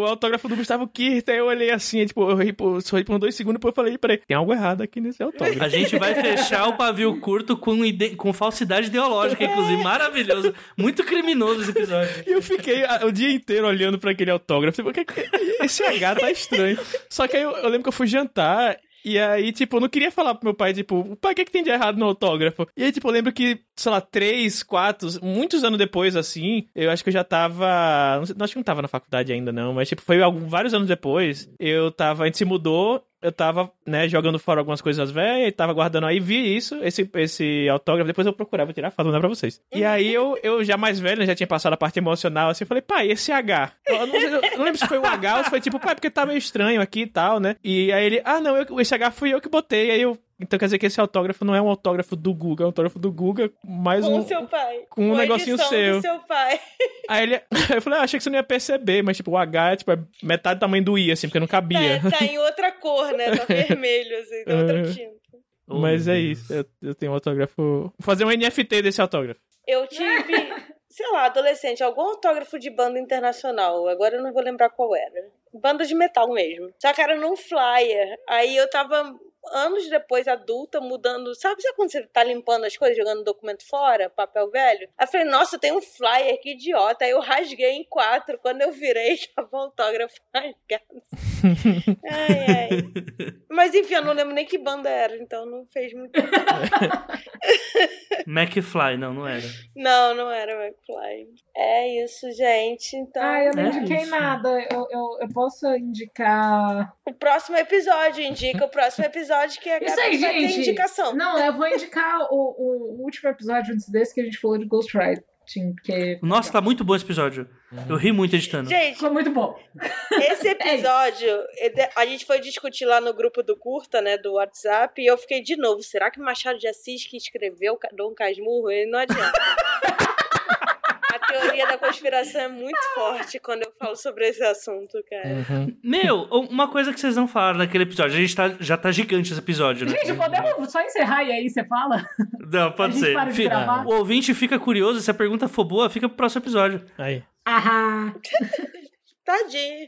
Speaker 3: o autógrafo do Gustavo Kirten. Eu olhei assim, tipo, eu ri por, sorri por dois segundos, depois eu falei, peraí, tem algo errado aqui nesse autógrafo.
Speaker 4: A gente vai fechar o pavio curto com, ide- com falsidade ideológica, inclusive. Maravilhoso. Muito criminoso esse episódio.
Speaker 3: E eu fiquei o dia inteiro olhando pra aquele autógrafo. Tipo, "Que- que- esse H tá estranho. Só que aí eu, eu lembro que eu fui jantar. E aí, tipo, eu não queria falar pro meu pai, tipo, pai, o que, que tem de errado no autógrafo? E aí, tipo, eu lembro que, sei lá, três, quatro, muitos anos depois, assim, eu acho que eu já tava. Não acho que não tava na faculdade ainda, não, mas, tipo, foi algum, vários anos depois, eu tava. A gente se mudou. Eu tava, né, jogando fora algumas coisas velhas e tava guardando aí, vi isso, esse, esse autógrafo, depois eu procurava tirar foto, mandar pra vocês. E aí eu, eu já mais velho, né, já tinha passado a parte emocional, assim, falei, pai, esse H. Eu não, sei- eu não lembro se foi o H ou se foi tipo, pai, porque tá meio estranho aqui e tal, né? E aí ele, ah, não, eu, esse H fui eu que botei. Aí eu, então quer dizer que esse autógrafo não é um autógrafo do Guga, é um autógrafo do Guga, mais
Speaker 1: Com
Speaker 3: um.
Speaker 1: o seu pai.
Speaker 3: com um negocinho seu.
Speaker 1: Do seu pai.
Speaker 3: Aí ele, eu falei, ah, achei que você não ia perceber, mas tipo, o H é tipo, é metade do tamanho do I, assim, porque não cabia.
Speaker 1: É, tá em outra cor, né? Tá vermelho, assim, tem outra
Speaker 3: É.
Speaker 1: tinta.
Speaker 3: Mas
Speaker 4: Oh,
Speaker 3: é
Speaker 4: meu
Speaker 3: isso, eu, eu tenho um autógrafo. Vou fazer um NFT desse autógrafo.
Speaker 1: Eu tive, sei lá, adolescente, algum autógrafo de banda internacional. Agora eu não vou lembrar qual era. Banda de metal mesmo. Só que era num flyer. Aí eu tava anos depois, adulta, mudando. Sabe, quando você tá limpando as coisas, jogando documento fora, papel velho? Aí eu falei, nossa, tem um flyer, que idiota. Aí eu rasguei em quatro. Quando eu virei, tava autógrafo rasgado. Ai, ai. Mas enfim, eu não lembro nem que banda era, então não fez muito.
Speaker 4: McFly, não, não era.
Speaker 1: Não, não era McFly. É isso, gente. Então,
Speaker 2: Ah, eu não
Speaker 4: É
Speaker 2: indiquei
Speaker 4: isso.
Speaker 2: nada. Eu, eu, eu posso indicar.
Speaker 1: o próximo episódio indica o próximo episódio que a
Speaker 2: Isso aí, gente.
Speaker 1: indicação.
Speaker 2: Não, eu vou indicar o, o último episódio antes desse que a gente falou de Ghostwriting. Que
Speaker 4: Nossa, tá muito bom esse episódio. Eu ri muito editando.
Speaker 1: Gente,
Speaker 2: ficou muito bom.
Speaker 1: esse episódio, a gente foi discutir lá no grupo do Curta, né, do WhatsApp, e eu fiquei de novo, será que Machado de Assis que escreveu Dom Casmurro? Ele não adianta. A teoria da conspiração é muito forte quando eu falo sobre esse assunto, cara.
Speaker 3: Uhum.
Speaker 4: Meu, uma coisa que vocês não falaram naquele episódio. A gente tá, já tá gigante esse episódio, né?
Speaker 2: Gente, podemos só encerrar e aí você fala?
Speaker 4: Não, pode
Speaker 2: A gente
Speaker 4: ser.
Speaker 2: para de
Speaker 4: Fi-
Speaker 2: gravar?
Speaker 4: O ouvinte fica curioso, se a pergunta for boa, fica pro próximo episódio.
Speaker 3: Aí.
Speaker 2: Ahá.
Speaker 1: Tadinho.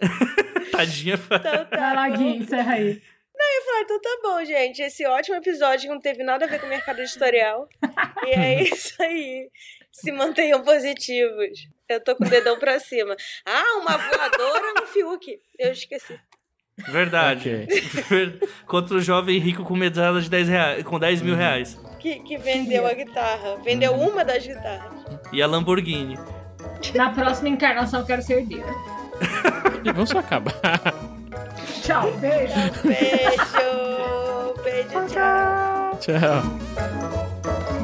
Speaker 4: Tadinha.
Speaker 1: Então tá.
Speaker 2: Vai lá, Gui, encerra aí.
Speaker 1: Ah, então tá bom, gente. Esse ótimo episódio que não teve nada a ver com o mercado editorial. e é isso aí. Se mantenham positivos. Eu tô com o dedão pra cima. Ah, uma voadora no Fiuk. Eu esqueci.
Speaker 4: Verdade. Ver- Contra o jovem rico com mesada de 10 reais, com 10 mil reais.
Speaker 1: Que, que vendeu a guitarra. Vendeu uma das guitarras.
Speaker 4: E a Lamborghini.
Speaker 2: Na próxima encarnação eu quero ser herdeira.
Speaker 3: E vamos só acabar.
Speaker 2: Tchau, beijo.
Speaker 1: Beijo. Beijo, tchau.
Speaker 3: Tchau.